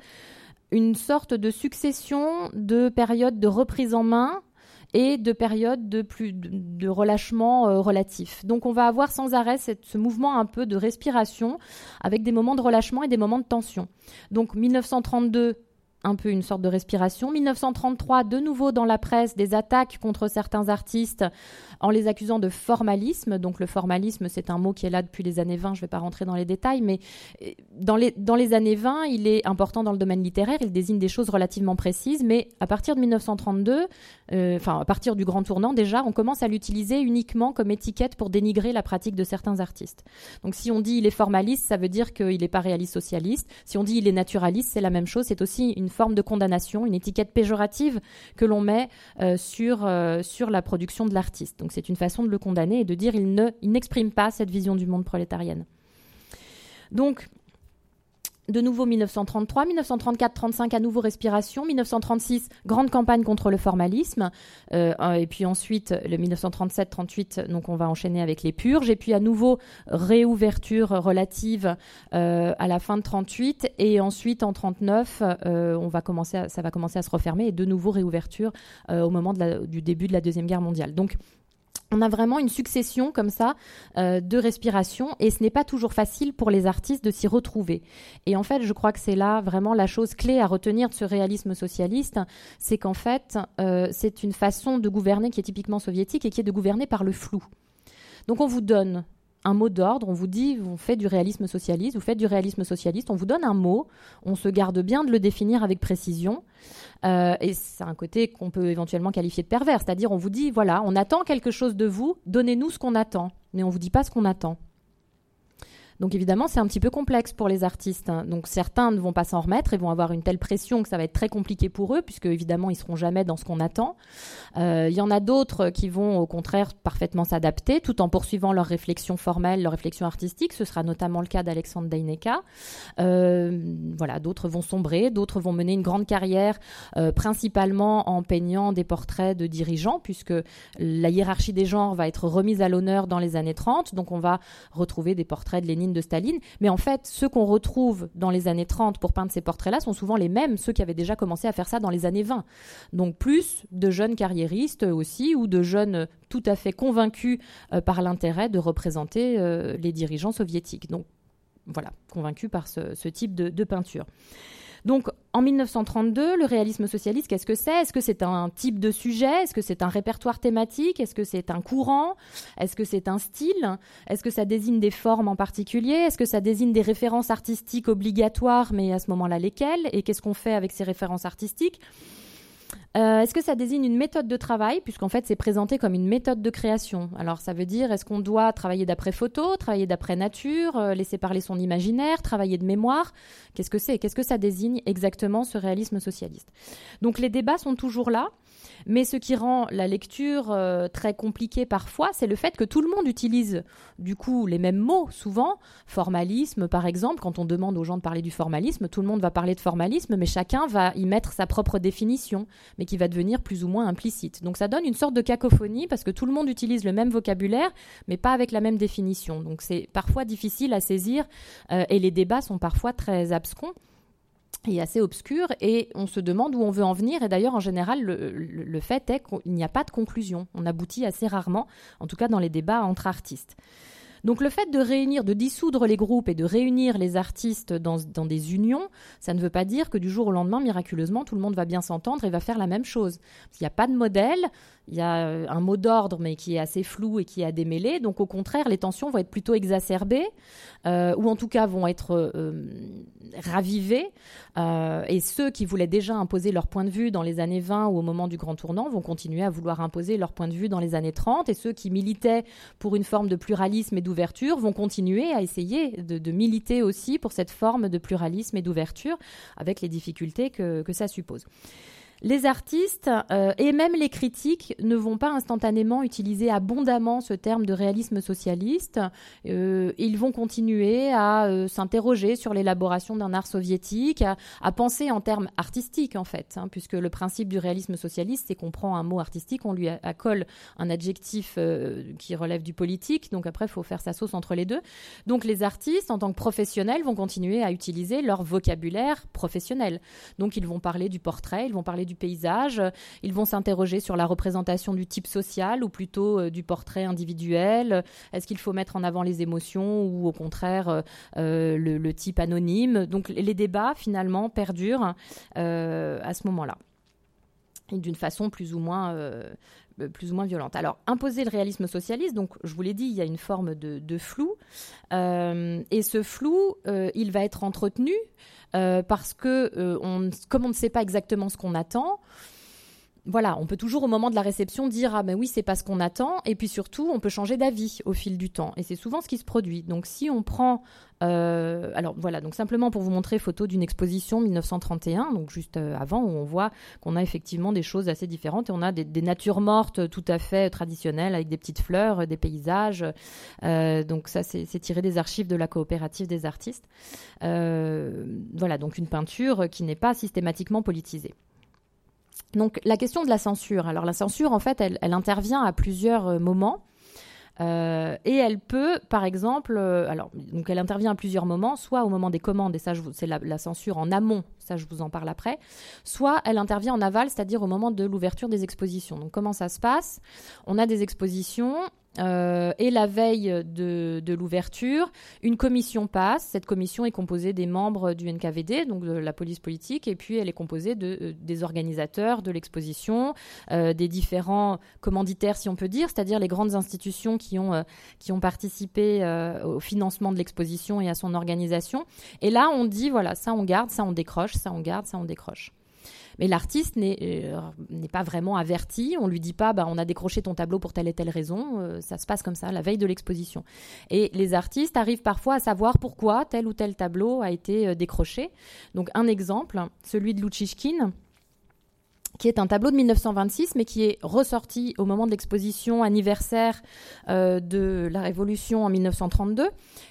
une sorte de succession de périodes de reprise en main et de périodes de plus de, relâchement euh, relatif. Donc on va avoir sans arrêt ce mouvement un peu de respiration avec des moments de relâchement et des moments de tension. Donc 1932 un peu une sorte de respiration. 1933, de nouveau dans la presse, des attaques contre certains artistes en les accusant de formalisme. Donc le formalisme, c'est un mot qui est là depuis les années 20, je ne vais pas rentrer dans les détails, mais euh, dans les, dans les années 20, il est important dans le domaine littéraire, il désigne des choses relativement précises, mais à partir de 1932, euh, enfin à partir du grand tournant déjà, on commence à l'utiliser uniquement comme étiquette pour dénigrer la pratique de certains artistes. Donc si on dit il est formaliste, ça veut dire qu'il n'est pas réaliste socialiste. Si on dit il est naturaliste, c'est la même chose, c'est aussi une forme de condamnation, une étiquette péjorative que l'on met euh, sur, euh, sur la production de l'artiste. Donc c'est une façon de le condamner et de dire il n'exprime pas cette vision du monde prolétarienne. Donc de nouveau 1933, 1934-35 à nouveau respiration, 1936 grande campagne contre le formalisme, euh, et puis ensuite le 1937-38 donc on va enchaîner avec les purges, et puis à nouveau réouverture relative euh, à la fin de 38, et ensuite en 39 euh, ça va commencer à se refermer et de nouveau réouverture au moment du début de la deuxième guerre mondiale. On a vraiment une succession comme ça euh, de respiration et ce n'est pas toujours facile pour les artistes de s'y retrouver. Et en fait, je crois que c'est là vraiment la chose clé à retenir de ce réalisme socialiste, c'est qu'en fait, euh, c'est une façon de gouverner qui est typiquement soviétique et qui est de gouverner par le flou. Donc on vous donne un mot d'ordre, on vous dit, on fait du réalisme socialiste, vous faites du réalisme socialiste, on vous donne un mot, on se garde bien de le définir avec précision, euh, et c'est un côté qu'on peut éventuellement qualifier de pervers, c'est-à-dire on vous dit, voilà, on attend quelque chose de vous, donnez-nous ce qu'on attend, mais on vous dit pas ce qu'on attend. Donc évidemment, c'est un petit peu complexe pour les artistes. Hein. Donc certains ne vont pas s'en remettre et vont avoir une telle pression que ça va être très compliqué pour eux, puisque évidemment, ils seront jamais dans ce qu'on attend. Euh, il y en a d'autres qui vont au contraire parfaitement s'adapter, tout en poursuivant leur réflexion formelle, leur réflexion artistique. Ce sera notamment le cas d'Alexandre Deineka. Euh, voilà, d'autres vont sombrer, d'autres vont mener une grande carrière, euh, principalement en peignant des portraits de dirigeants, puisque la hiérarchie des genres va être remise à l'honneur dans les années 30. Donc on va retrouver des portraits de Lénine, de Staline. Mais en fait, ceux qu'on retrouve dans les années 30 pour peindre ces portraits-là sont souvent les mêmes, ceux qui avaient déjà commencé à faire ça dans les années 20. Donc plus de jeunes carriéristes aussi, ou de jeunes tout à fait convaincus euh, par l'intérêt de représenter euh, les dirigeants soviétiques. Donc voilà, convaincus par ce, type de peinture. Donc en 1932, le réalisme socialiste, qu'est-ce que c'est? Est-ce que c'est un type de sujet? Est-ce que c'est un répertoire thématique? Est-ce que c'est un courant? Est-ce que c'est un style? Est-ce que ça désigne des formes en particulier? Est-ce que ça désigne des références artistiques obligatoires, mais à ce moment-là lesquelles? Et qu'est-ce qu'on fait avec ces références artistiques? Euh, est-ce que ça désigne une méthode de travail, puisqu'en fait c'est présenté comme une méthode de création? Alors ça veut dire, est-ce qu'on doit travailler d'après photo, travailler d'après nature, euh, laisser parler son imaginaire, travailler de mémoire? Qu'est-ce que c'est? Qu'est-ce que ça désigne exactement ce réalisme socialiste? Donc les débats sont toujours là. Mais ce qui rend la lecture euh, très compliquée parfois, c'est le fait que tout le monde utilise du coup les mêmes mots souvent. Formalisme, par exemple, quand on demande aux gens de parler du formalisme, tout le monde va parler de formalisme, mais chacun va y mettre sa propre définition, mais qui va devenir plus ou moins implicite. Donc ça donne une sorte de cacophonie parce que tout le monde utilise le même vocabulaire, mais pas avec la même définition. Donc c'est parfois difficile à saisir euh, et les débats sont parfois très abscons est assez obscur et on se demande où on veut en venir. Et d'ailleurs, en général, le, fait est qu'il n'y a pas de conclusion. On aboutit assez rarement, en tout cas dans les débats entre artistes. Donc le fait de réunir, de dissoudre les groupes et de réunir les artistes dans, dans, des unions, ça ne veut pas dire que du jour au lendemain, miraculeusement, tout le monde va bien s'entendre et va faire la même chose. Il n'y a pas de modèle, il y a euh, un mot d'ordre, mais qui est assez flou et qui est à démêler. Donc, au contraire, les tensions vont être plutôt exacerbées, euh, ou en tout cas vont être euh, ravivées. et ceux qui voulaient déjà imposer leur point de vue dans les années 20 ou au moment du grand tournant vont continuer à vouloir imposer leur point de vue dans les années 30. Et ceux qui militaient pour une forme de pluralisme et d'ouverture vont continuer à essayer de, militer aussi pour cette forme de pluralisme et d'ouverture, avec les difficultés que ça suppose les artistes euh, et même les critiques ne vont pas instantanément utiliser abondamment ce terme de réalisme socialiste. Euh, ils vont continuer à euh, s'interroger sur l'élaboration d'un art soviétique, à, penser en termes artistiques en fait, hein, puisque le principe du réalisme socialiste, c'est qu'on prend un mot artistique, on lui accole un adjectif qui relève du politique, donc après il faut faire sa sauce entre les deux. Donc les artistes, en tant que professionnels, vont continuer à utiliser leur vocabulaire professionnel. Donc ils vont parler du portrait, ils vont parler du paysage. Ils vont s'interroger sur la représentation du type social ou plutôt euh, du portrait individuel. Est-ce qu'il faut mettre en avant les émotions ou au contraire euh, euh, le, type anonyme? Donc les débats finalement perdurent à ce moment-là d'une façon plus ou moins plus ou moins violente. Alors, imposer le réalisme socialiste, donc je vous l'ai dit, il y a une forme de, flou, et ce flou, il va être entretenu euh, parce que euh, comme on ne sait pas exactement ce qu'on attend, voilà, on peut toujours au moment de la réception dire ah ben oui c'est pas ce qu'on attend et puis surtout on peut changer d'avis au fil du temps et c'est souvent ce qui se produit. Donc si on prend euh, alors voilà donc simplement pour vous montrer photo d'une exposition 1931 donc juste euh, avant où on voit qu'on a effectivement des choses assez différentes et on a des, natures mortes tout à fait traditionnelles avec des petites fleurs, des paysages. Euh, donc ça c'est tiré des archives de la coopérative des artistes. voilà donc une peinture qui n'est pas systématiquement politisée. Donc la question de la censure. Alors la censure, en fait, elle, intervient à plusieurs euh, moments. Euh, et elle peut, par exemple, euh, alors donc elle intervient à plusieurs moments, soit au moment des commandes, et ça c'est la, la, censure en amont, ça je vous en parle après, soit elle intervient en aval, c'est-à-dire au moment de l'ouverture des expositions. Donc comment ça se passe? On a des expositions, euh, et la veille de, l'ouverture, une commission passe. Cette commission est composée des membres du NKVD, donc de la police politique, et puis elle est composée euh, des organisateurs de l'exposition, euh, des différents commanditaires, si on peut dire, c'est-à-dire les grandes institutions qui ont participé au financement de l'exposition et à son organisation. Et là, on dit, voilà, ça on garde, ça on décroche, ça on garde, ça on décroche. Mais l'artiste n'est pas vraiment averti. On lui dit pas, bah, on a décroché ton tableau pour telle et telle raison. ça se passe comme ça, la veille de l'exposition. Et les artistes arrivent parfois à savoir pourquoi tel ou tel tableau a été décroché. Donc un exemple, celui de Luchishkin qui est un tableau de 1926, mais qui est ressorti au moment de l'exposition anniversaire euh, de la Révolution en 1932.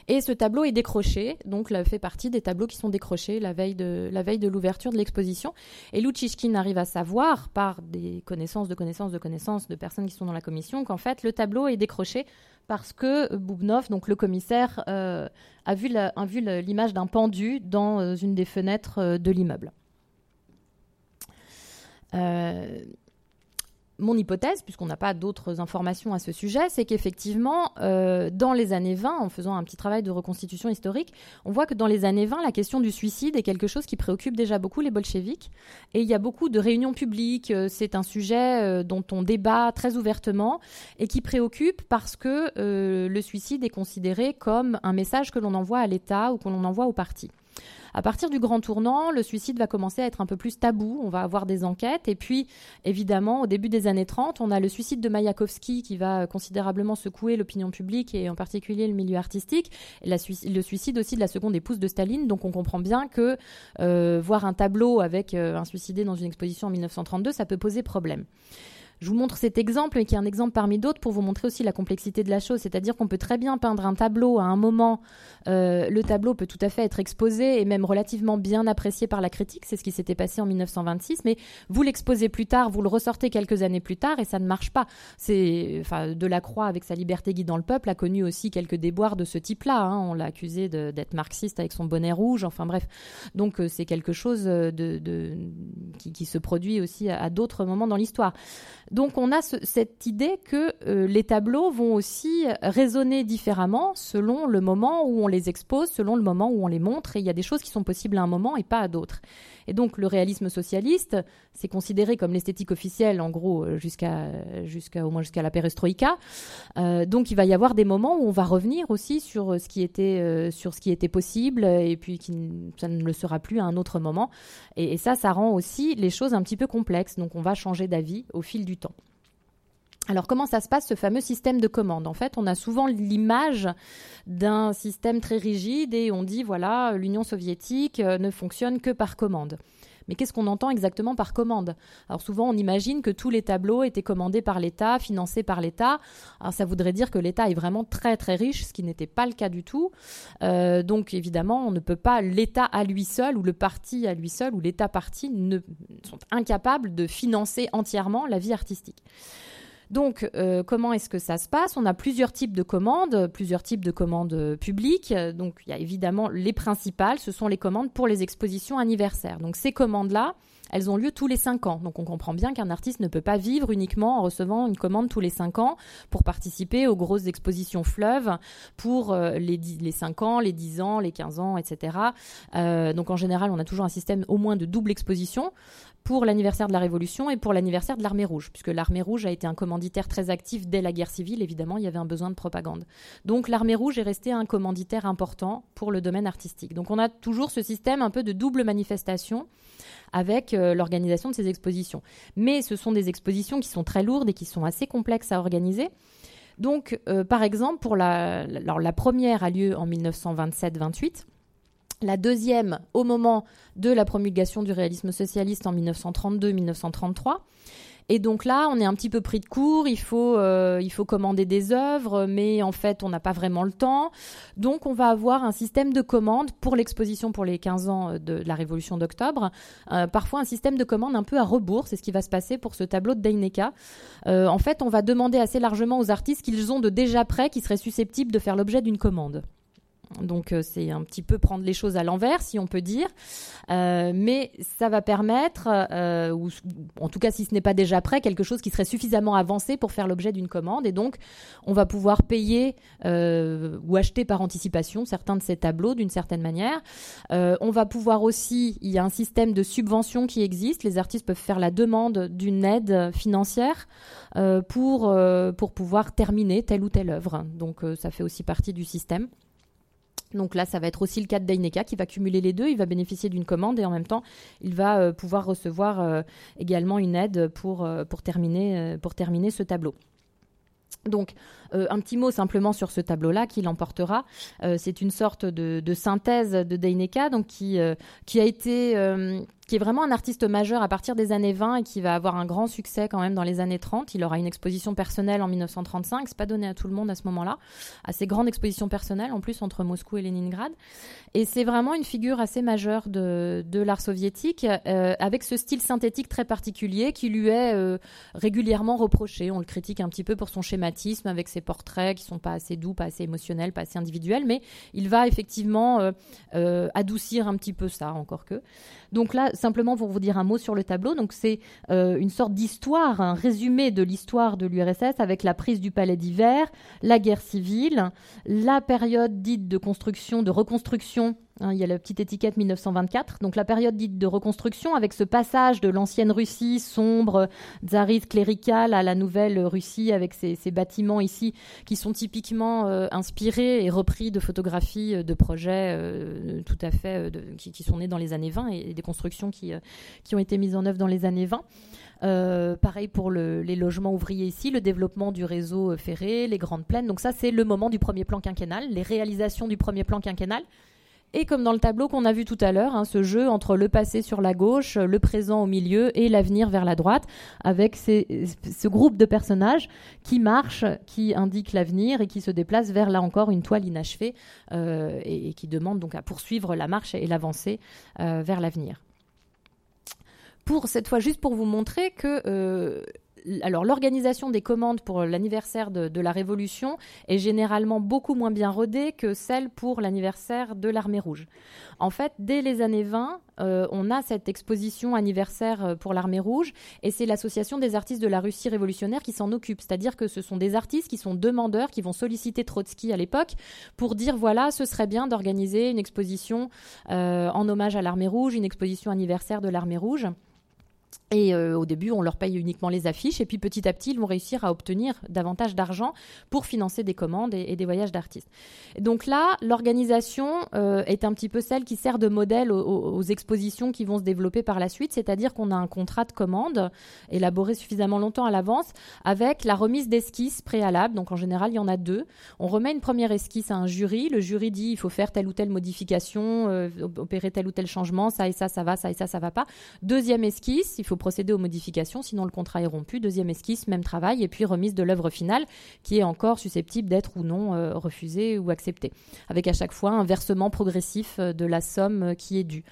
Et ce tableau est décroché, donc fait partie des tableaux qui sont décrochés la veille de la veille de l'ouverture de l'exposition. Et Luchishkin arrive à savoir, par des connaissances de connaissances de connaissances de personnes qui sont dans la commission, qu'en fait le tableau est décroché parce que Boubnov, donc le commissaire, euh, a vu l'image d'un pendu dans euh, une des fenêtres de l'immeuble. Euh, mon hypothèse, puisqu'on n'a pas d'autres informations à ce sujet, c'est qu'effectivement, euh, dans les années 20, en faisant un petit travail de reconstitution historique, on voit que dans les années 20, la question du suicide est quelque chose qui préoccupe déjà beaucoup les bolcheviks. Et il y a beaucoup de réunions publiques, euh, c'est un sujet dont on débat très ouvertement et qui préoccupe parce que le suicide est considéré comme un message que l'on envoie à l'État ou que l'on envoie au parti. À partir du grand tournant, le suicide va commencer à être un peu plus tabou. On va avoir des enquêtes. Et puis, évidemment, au début des années 30, on a le suicide de Mayakovsky qui va considérablement secouer l'opinion publique et en particulier le milieu artistique. Et le suicide aussi de la seconde épouse de Staline. Donc, on comprend bien que euh, voir un tableau avec euh, un suicidé dans une exposition en 1932, ça peut poser problème. Je vous montre cet exemple, qui est un exemple parmi d'autres pour vous montrer aussi la complexité de la chose. C'est-à-dire qu'on peut très bien peindre un tableau à un moment. Euh, le tableau peut tout à fait être exposé et même relativement bien apprécié par la critique. C'est ce qui s'était passé en 1926. Mais vous l'exposez plus tard, vous le ressortez quelques années plus tard et ça ne marche pas. C'est, enfin, Delacroix avec sa liberté guidant le peuple a connu aussi quelques déboires de ce type-là. Hein. On l'a accusé d'être marxiste avec son bonnet rouge. Enfin bref, donc euh, c'est quelque chose de, qui, se produit aussi à d'autres moments dans l'histoire. Donc on a cette idée que euh, les tableaux vont aussi résonner différemment selon le moment où on les expose, selon le moment où on les montre, et il y a des choses qui sont possibles à un moment et pas à d'autres. Et donc le réalisme socialiste, c'est considéré comme l'esthétique officielle, en gros, euh, jusqu'à jusqu'à au moins jusqu'à la perestroïka. Euh, donc il va y avoir des moments où on va revenir aussi sur ce qui était euh, sur ce qui était possible, et puis ça ne le sera plus à un autre moment. Et, et ça, ça rend aussi les choses un petit peu complexes. Donc on va changer d'avis au fil du temps. Alors comment ça se passe ce fameux système de commande? En fait, on a souvent l'image d'un système très rigide et on dit voilà, l'Union soviétique euh, ne fonctionne que par commande. Mais qu'est-ce qu'on entend exactement par commande? Alors souvent, on imagine que tous les tableaux étaient commandés par l'État, financés par l'État. Alors ça voudrait dire que l'État est vraiment très très riche, ce qui n'était pas le cas du tout. Euh, donc évidemment, on ne peut pas l'État à lui seul ou le parti à lui seul ou l'État parti ne sont incapables de financer entièrement la vie artistique. Donc, euh, comment est-ce que ça se passe? On a plusieurs types de commandes, plusieurs types de commandes publiques. Donc, il y a évidemment les principales, ce sont les commandes pour les expositions anniversaires. Donc, ces commandes-là, elles ont lieu tous les cinq ans. Donc on comprend bien qu'un artiste ne peut pas vivre uniquement en recevant une commande tous les cinq ans pour participer aux grosses expositions fleuves pour euh, les, 5 ans, les 10 ans, les 15 ans, etc. Euh, donc en général, on a toujours un système au moins de double exposition pour l'anniversaire de la Révolution et pour l'anniversaire de l'Armée rouge, puisque l'Armée rouge a été un commanditaire très actif dès la guerre civile, évidemment, il y avait un besoin de propagande. Donc l'Armée rouge est restée un commanditaire important pour le domaine artistique. Donc on a toujours ce système un peu de double manifestation avec euh, l'organisation de ces expositions. Mais ce sont des expositions qui sont très lourdes et qui sont assez complexes à organiser. Donc, euh, par exemple, pour la, la première a lieu en 1927-28 la deuxième au moment de la promulgation du réalisme socialiste en 1932-1933. Et donc là, on est un petit peu pris de court, il faut, euh, il faut commander des œuvres, mais en fait, on n'a pas vraiment le temps. Donc, on va avoir un système de commande pour l'exposition pour les 15 ans euh, de, la Révolution d'octobre. Euh, parfois, un système de commande un peu à rebours, c'est ce qui va se passer pour ce tableau de Deineka. en fait, on va demander assez largement aux artistes qu'ils ont de déjà prêts qui seraient susceptibles de faire l'objet d'une commande. Donc euh, c'est un petit peu prendre les choses à l'envers, si on peut dire. Euh, mais ça va permettre, euh, ou en tout cas si ce n'est pas déjà prêt, quelque chose qui serait suffisamment avancé pour faire l'objet d'une commande. Et donc on va pouvoir payer ou acheter par anticipation certains de ces tableaux d'une certaine manière. on va pouvoir aussi, il y a un système de subvention qui existe. Les artistes peuvent faire la demande d'une aide financière pour, pour pouvoir terminer telle ou telle œuvre. Donc ça fait aussi partie du système. Donc là, ça va être aussi le cas de Deineka qui va cumuler les deux. Il va bénéficier d'une commande et en même temps, il va pouvoir recevoir également une aide pour, pour, terminer, ce tableau. Donc, euh, un petit mot simplement sur ce tableau-là qui l'emportera. Euh, c'est une sorte de, synthèse de Deineka, euh, qui a été qui est vraiment un artiste majeur à partir des années 20 et qui va avoir un grand succès quand même dans les années 30. Il aura une exposition personnelle en 1935, c'est pas donné à tout le monde à ce moment-là, assez grande exposition personnelle en plus entre Moscou et Leningrad. Et c'est vraiment une figure assez majeure de, de l'art soviétique euh, avec ce style synthétique très particulier qui lui est euh, régulièrement reproché. On le critique un petit peu pour son schématisme avec ses portraits qui sont pas assez doux, pas assez émotionnels, pas assez individuels, mais il va effectivement euh, adoucir un petit peu ça, encore que. Donc là, simplement pour vous dire un mot sur le tableau, donc c'est euh, une sorte d'histoire, un résumé de l'histoire de l'URSS avec la prise du palais d'hiver, la guerre civile, la période dite de construction, de reconstruction Hein, il y a la petite étiquette 1924, donc la période dite de reconstruction avec ce passage de l'ancienne Russie sombre, tsariste, cléricale à la nouvelle Russie avec ces, bâtiments ici qui sont typiquement euh, inspirés et repris de photographies euh, de projets euh, tout à fait qui, sont nés dans les années 20 et, des constructions qui, qui ont été mises en œuvre dans les années 20. pareil pour les logements ouvriers ici, le développement du réseau ferré, les grandes plaines. Donc ça, c'est le moment du premier plan quinquennal, les réalisations du premier plan quinquennal. Et comme dans le tableau qu'on a vu tout à l'heure, hein, ce jeu entre le passé sur la gauche, le présent au milieu et l'avenir vers la droite, avec ce groupe de personnages qui marchent, qui indiquent l'avenir et qui se déplacent vers là encore une toile inachevée euh, et, qui demandent donc à poursuivre la marche et l'avancée euh, vers l'avenir. Pour cette fois, juste pour vous montrer que euh, alors l'organisation des commandes pour l'anniversaire de, la Révolution est généralement beaucoup moins bien rodée que celle pour l'anniversaire de l'Armée rouge. En fait, dès les années 20, euh, on a cette exposition anniversaire euh, pour l'Armée rouge et c'est l'association des artistes de la Russie révolutionnaire qui s'en occupe. C'est-à-dire que ce sont des artistes qui sont demandeurs, qui vont solliciter Trotsky à l'époque pour dire voilà, ce serait bien d'organiser une exposition euh, en hommage à l'Armée rouge, une exposition anniversaire de l'Armée rouge. Et euh, au début, on leur paye uniquement les affiches, et puis petit à petit, ils vont réussir à obtenir davantage d'argent pour financer des commandes et, des voyages d'artistes. Donc là, l'organisation euh, est un petit peu celle qui sert de modèle aux, expositions qui vont se développer par la suite, c'est-à-dire qu'on a un contrat de commande élaboré suffisamment longtemps à l'avance avec la remise d'esquisses préalables. Donc en général, il y en a deux. On remet une première esquisse à un jury. Le jury dit il faut faire telle ou telle modification, euh, opérer tel ou tel changement, ça et ça, ça va, ça et ça, ça va pas. Deuxième esquisse, il faut procéder aux modifications, sinon le contrat est rompu. Deuxième esquisse, même travail, et puis remise de l'œuvre finale, qui est encore susceptible d'être ou non euh, refusée ou acceptée, avec à chaque fois un versement progressif euh, de la somme euh, qui est due.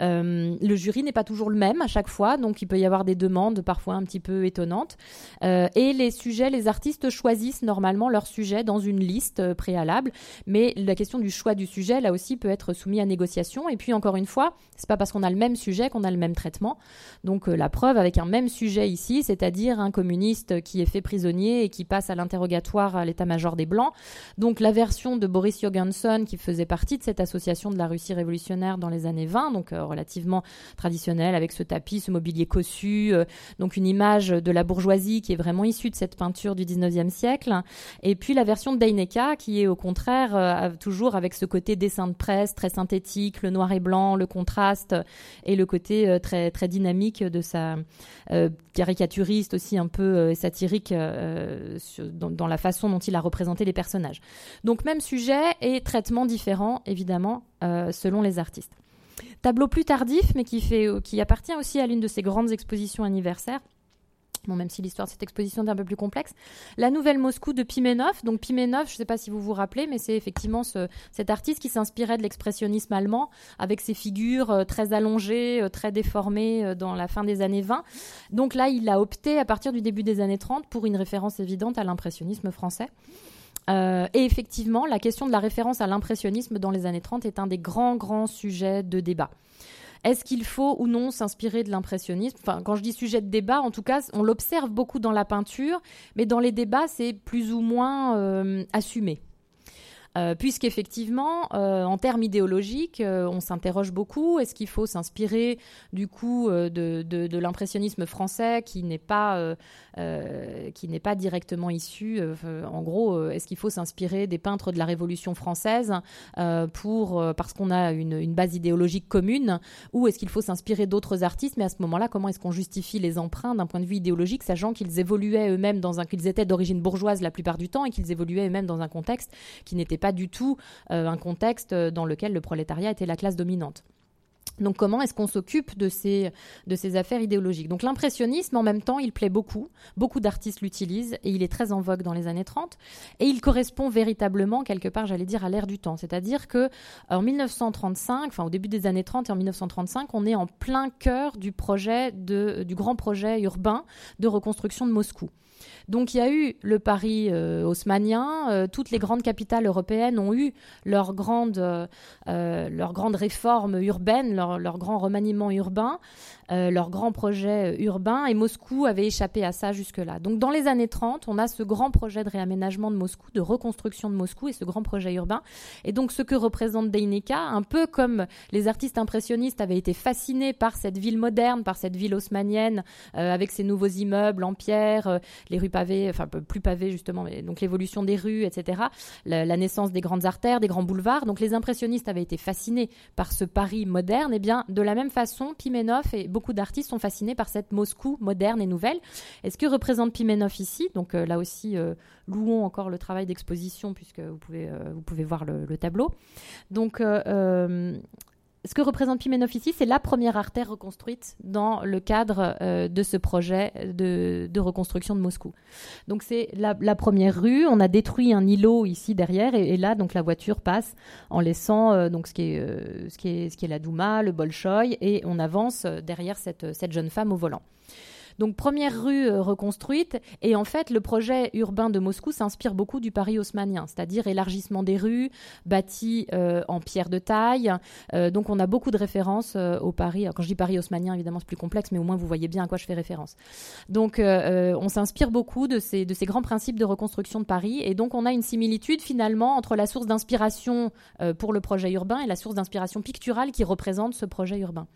Euh, le jury n'est pas toujours le même à chaque fois, donc il peut y avoir des demandes parfois un petit peu étonnantes. Euh, et les sujets, les artistes choisissent normalement leur sujet dans une liste euh, préalable, mais la question du choix du sujet, là aussi, peut être soumis à négociation. Et puis encore une fois, c'est pas parce qu'on a le même sujet qu'on a le même traitement. Donc la preuve avec un même sujet ici, c'est-à-dire un communiste qui est fait prisonnier et qui passe à l'interrogatoire à l'état-major des Blancs. Donc la version de Boris Johansson qui faisait partie de cette association de la Russie révolutionnaire dans les années 20, donc relativement traditionnel avec ce tapis, ce mobilier cossu, euh, donc une image de la bourgeoisie qui est vraiment issue de cette peinture du 19e siècle. Et puis la version de Deineka qui est au contraire euh, toujours avec ce côté dessin de presse très synthétique, le noir et blanc, le contraste et le côté euh, très très dynamique de sa caricaturiste aussi un peu satirique dans, dans, la façon dont il a représenté les personnages. Donc même sujet et traitement différent évidemment selon les artistes. Tableau plus tardif, mais qui, fait, euh, qui appartient aussi à l'une de ces grandes expositions anniversaires. Bon, même si l'histoire de cette exposition est un peu plus complexe. La Nouvelle Moscou de Pimenov. Donc Pimenov, je ne sais pas si vous vous rappelez, mais c'est effectivement cet artiste qui s'inspirait de l'expressionnisme allemand, avec ses figures euh, très allongées, euh, très déformées dans la fin des années 20. Donc là, il a opté, à partir du début des années 30, pour une référence évidente à l'impressionnisme français. Euh, et effectivement, la question de la référence à l'impressionnisme dans les années 30 est un des grands, grands sujets de débat. Est-ce qu'il faut ou non s'inspirer de l'impressionnisme? Enfin, quand je dis sujet de débat, en tout cas, on l'observe beaucoup dans la peinture, mais dans les débats, c'est plus ou moins euh, assumé. euh, puisqu'effectivement, euh, en termes idéologiques, on s'interroge beaucoup. Est-ce qu'il faut s'inspirer du coup de, l'impressionnisme français qui n'est pas, qui n'est pas directement issu En gros, est-ce qu'il faut s'inspirer des peintres de la Révolution française pour, parce qu'on a une, une, base idéologique commune Ou est-ce qu'il faut s'inspirer d'autres artistes? Mais à ce moment-là, comment est-ce qu'on justifie les emprunts d'un point de vue idéologique, sachant qu'ils évoluaient eux-mêmes dans un, qu'ils étaient d'origine bourgeoise la plupart du temps et qu'ils évoluaient eux-mêmes dans un contexte qui n'était pas du tout euh, un contexte dans lequel le prolétariat était la classe dominante? Donc comment est-ce qu'on s'occupe de ces, de ces affaires idéologiques? Donc l'impressionnisme, en même temps, il plaît beaucoup. Beaucoup d'artistes l'utilisent et il est très en vogue dans les années 30. Et il correspond véritablement, quelque part, j'allais dire, à l'ère du temps. C'est-à-dire que en 1935, enfin au début des années 30 et en 1935, on est en plein cœur du projet de, du grand projet urbain de reconstruction de Moscou. Donc il y a eu le Paris euh, haussmanien, euh, toutes les grandes capitales européennes ont eu leurs grandes, euh, leur grande réformes urbaines, leur, leur grand remaniement urbain. Euh, leur grand projet euh, urbain et Moscou avait échappé à ça jusque-là. Donc dans les années 30, on a ce grand projet de réaménagement de Moscou, de reconstruction de Moscou et ce grand projet urbain. Et donc ce que représente Deineka, un peu comme les artistes impressionnistes avaient été fascinés par cette ville moderne, par cette ville haussmanienne, euh, avec ses nouveaux immeubles en pierre, les rues pavées, enfin plus pavées justement, mais donc l'évolution des rues, etc. La, naissance des grandes artères, des grands boulevards. Donc les impressionnistes avaient été fascinés par ce Paris moderne. Et bien de la même façon, Pimenov et beaucoup beaucoup d'artistes sont fascinés par cette Moscou moderne et nouvelle. Et ce que représente Pimenov ici, donc euh, là aussi, euh, louons encore le travail d'exposition puisque vous pouvez, euh, vous pouvez voir le, le tableau. Donc ce que représente Pimenov ici, c'est la première artère reconstruite dans le cadre euh, de ce projet de, reconstruction de Moscou. Donc c'est la, première rue. On a détruit un îlot ici derrière, et, là donc la voiture passe en laissant euh, donc ce qui est euh, ce qui est ce qui est la Douma, le Bolchoï, et on avance derrière cette cette jeune femme au volant. Donc première rue euh, reconstruite et en fait le projet urbain de Moscou s'inspire beaucoup du Paris haussmanien, c'est-à-dire élargissement des rues, bâtis euh, en pierre de taille. Euh, donc on a beaucoup de références au Paris. quand je dis Paris haussmanien, évidemment c'est plus complexe, mais au moins vous voyez bien à quoi je fais référence. Donc on s'inspire beaucoup de ces grands principes de reconstruction de Paris et donc on a une similitude finalement entre la source d'inspiration pour le projet urbain et la source d'inspiration picturale qui représente ce projet urbain.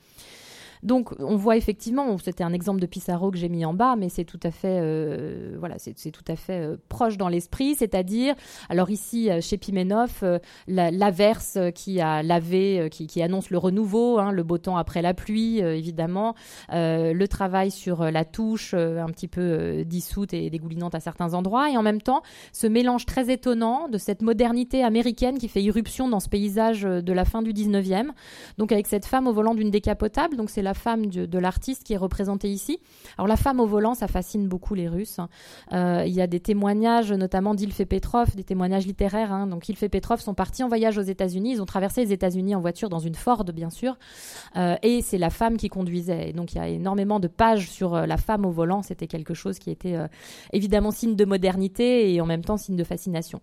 Donc on voit effectivement, c'était un exemple de Pissarro que j'ai mis en bas, mais c'est tout à fait, euh, voilà, c'est tout à fait euh, proche dans l'esprit, c'est-à-dire, alors ici euh, chez Pimenov, l'averse qui a lavé, qui, annonce le renouveau, hein, le beau temps après la pluie, évidemment, le travail sur la touche un petit peu dissoute et dégoulinante à certains endroits, et en même temps ce mélange très étonnant de cette modernité américaine qui fait irruption dans ce paysage de la fin du 19e, donc avec cette femme au volant d'une décapotable, donc c'est la femme de, l'artiste qui est représentée ici. Alors la femme au volant, ça fascine beaucoup les Russes. Euh, il y a des témoignages, notamment d'Ilfe Petrov, des témoignages littéraires. Hein. Donc Ilfe Petrov sont partis en voyage aux États-Unis. Ils ont traversé les États-Unis en voiture dans une Ford, bien sûr. Euh, et c'est la femme qui conduisait. donc il y a énormément de pages sur euh, la femme au volant. C'était quelque chose qui était évidemment signe de modernité et en même temps signe de fascination.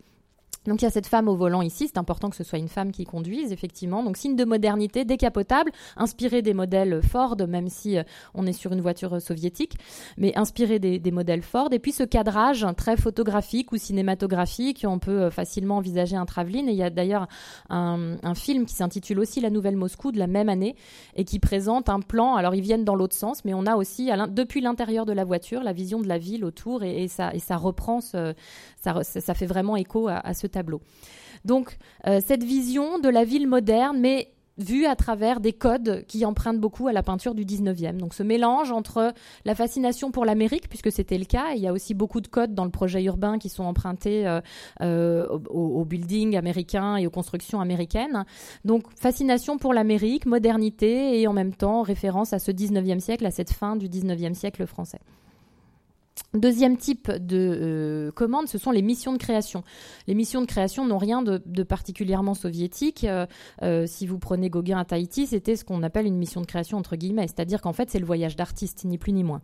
Donc il y a cette femme au volant ici, c'est important que ce soit une femme qui conduise, effectivement. Donc signe de modernité, décapotable, inspiré des modèles Ford, même si euh, on est sur une voiture soviétique, mais inspiré des, modèles Ford. Et puis ce cadrage très photographique ou cinématographique, on peut euh, facilement envisager un travelling. Et il y a d'ailleurs un, film qui s'intitule aussi La Nouvelle Moscou de la même année et qui présente un plan. Alors ils viennent dans l'autre sens, mais on a aussi depuis l'intérieur de la voiture la vision de la ville autour et, ça, reprend, ça, fait vraiment écho à, ce tableau. Donc euh, cette vision de la ville moderne, mais vue à travers des codes qui empruntent beaucoup à la peinture du 19e. Donc ce mélange entre la fascination pour l'Amérique, puisque c'était le cas, il y a aussi beaucoup de codes dans le projet urbain qui sont empruntés euh, euh, aux, buildings américains et aux constructions américaines. Donc fascination pour l'Amérique, modernité et en même temps référence à ce 19e siècle, à cette fin du 19e siècle français. Deuxième type de euh, commande, ce sont les missions de création. Les missions de création n'ont rien de, particulièrement soviétique. Euh, euh, si vous prenez Gauguin à Tahiti, c'était ce qu'on appelle une mission de création entre guillemets, c'est-à-dire qu'en fait c'est le voyage d'artiste, ni plus ni moins.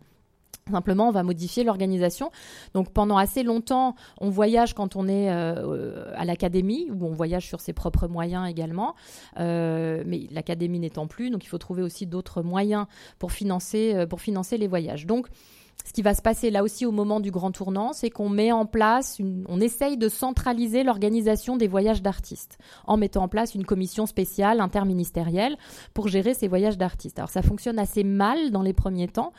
Simplement, on va modifier l'organisation. Donc, pendant assez longtemps, on voyage quand on est à l'académie, où on voyage sur ses propres moyens également. mais l'académie n'étant plus, donc il faut trouver aussi d'autres moyens pour financer, pour financer les voyages. Donc, ce qui va se passer là aussi au moment du grand tournant, c'est qu'on met en place, on essaye de centraliser l'organisation des voyages d'artistes en mettant en place une commission spéciale interministérielle pour gérer ces voyages d'artistes. Alors ça fonctionne assez mal dans les premiers temps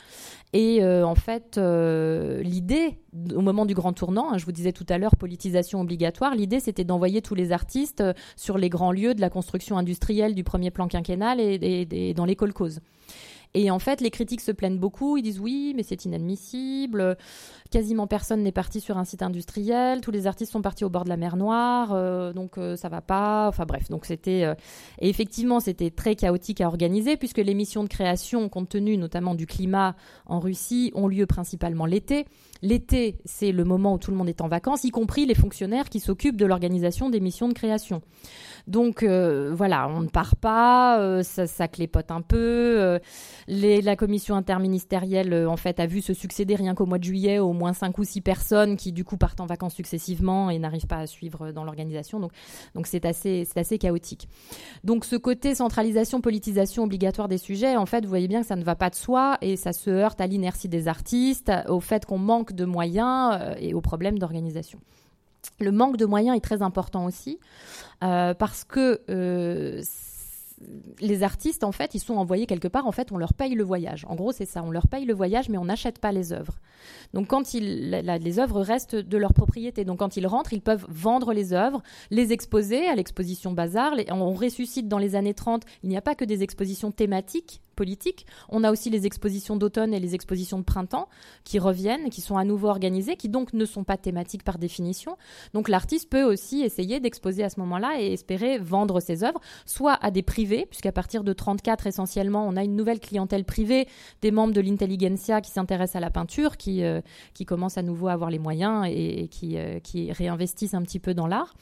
et euh, en fait euh, l'idée au moment du grand tournant, hein, je vous disais tout à l'heure politisation obligatoire, l'idée c'était d'envoyer tous les artistes euh, sur les grands lieux de la construction industrielle du premier plan quinquennal et, dans les colcoses. Et en fait, les critiques se plaignent beaucoup. Ils disent oui, mais c'est inadmissible. Quasiment personne n'est parti sur un site industriel. Tous les artistes sont partis au bord de la mer Noire. Euh, donc euh, ça va pas. Enfin bref, donc c'était. Euh, et effectivement, c'était très chaotique à organiser puisque les missions de création, compte tenu notamment du climat en Russie, ont lieu principalement l'été. L'été, c'est le moment où tout le monde est en vacances, y compris les fonctionnaires qui s'occupent de l'organisation des missions de création. Donc euh, voilà, on ne part pas, euh, ça, ça, clépote un peu. Euh, la commission interministérielle, en fait, a vu se succéder rien qu'au mois de juillet au moins cinq ou six personnes qui, du coup, partent en vacances successivement et n'arrivent pas à suivre dans l'organisation. Donc, assez, c'est assez chaotique. Donc, ce côté centralisation, politisation obligatoire des sujets, en fait, vous voyez bien que ça ne va pas de soi et ça se heurte à l'inertie des artistes, au fait qu'on manque de moyens et aux problèmes d'organisation. Le manque de moyens est très important aussi euh, parce que euh, les artistes, en fait, ils sont envoyés quelque part. En fait, on leur paye le voyage. En gros, c'est ça. On leur paye le voyage, mais on n'achète pas les œuvres. Donc, quand ils, les œuvres restent de leur propriété. Donc, quand ils rentrent, ils peuvent vendre les œuvres, les exposer à l'exposition Bazar. on ressuscite dans les années 30. Il n'y a pas que des expositions thématiques On a aussi les expositions d'automne et les expositions de printemps qui reviennent, qui sont à nouveau organisées, qui donc ne sont pas thématiques par définition. Donc l'artiste peut aussi essayer d'exposer à ce moment-là et espérer vendre ses œuvres, soit à des privés, puisqu'à partir de 34 essentiellement, on a une nouvelle clientèle privée des membres de l'intelligentsia qui s'intéressent à la peinture, qui, euh, qui commencent à nouveau à avoir les moyens et, qui, euh, qui réinvestissent un petit peu dans l'art.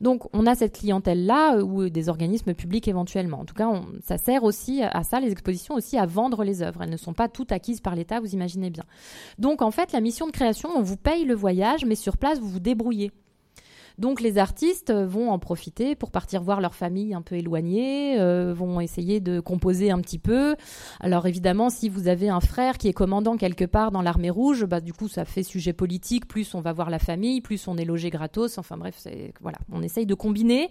Donc on a cette clientèle-là, euh, ou des organismes publics éventuellement. En tout cas, ça sert aussi à ça, les expositions, aussi à vendre les œuvres. Elles ne sont pas toutes acquises par l'État, vous imaginez bien. Donc en fait, la mission de création, on vous paye le voyage, mais sur place, vous vous débrouillez. Donc les artistes vont en profiter pour partir voir leur famille un peu éloignée, euh, vont essayer de composer un petit peu. Alors évidemment, si vous avez un frère qui est commandant quelque part dans l'armée rouge, bah du coup ça fait sujet politique. Plus on va voir la famille, plus on est logé gratos. Enfin bref, voilà, on essaye de combiner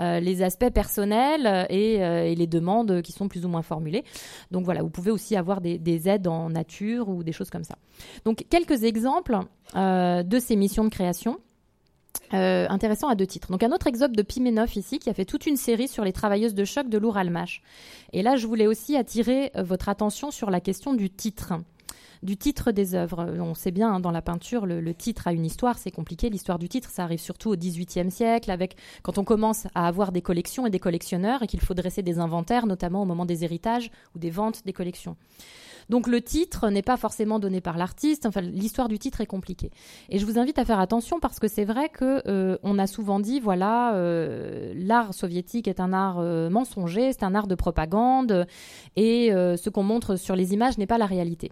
euh, les aspects personnels et, euh, les demandes qui sont plus ou moins formulées. Donc voilà, vous pouvez aussi avoir des aides en nature ou des choses comme ça. Donc quelques exemples de ces missions de création. Euh, intéressant à deux titres. Donc un autre exemple de Pimenov ici qui a fait toute une série sur les travailleuses de choc de Lourdes-Almache. Et là, je voulais aussi attirer euh, votre attention sur la question du titre du titre des œuvres. On sait bien, hein, dans la peinture, le, titre a une histoire, c'est compliqué. L'histoire du titre, ça arrive surtout au XVIIIe siècle, avec quand on commence à avoir des collections et des collectionneurs, et qu'il faut dresser des inventaires, notamment au moment des héritages ou des ventes des collections. Donc le titre n'est pas forcément donné par l'artiste. Enfin, l'histoire du titre est compliquée. Et je vous invite à faire attention parce que c'est vrai que euh, on a souvent dit voilà, euh, l'art soviétique est un art euh, mensonger, c'est un art de propagande, et ce qu'on montre sur les images n'est pas la réalité.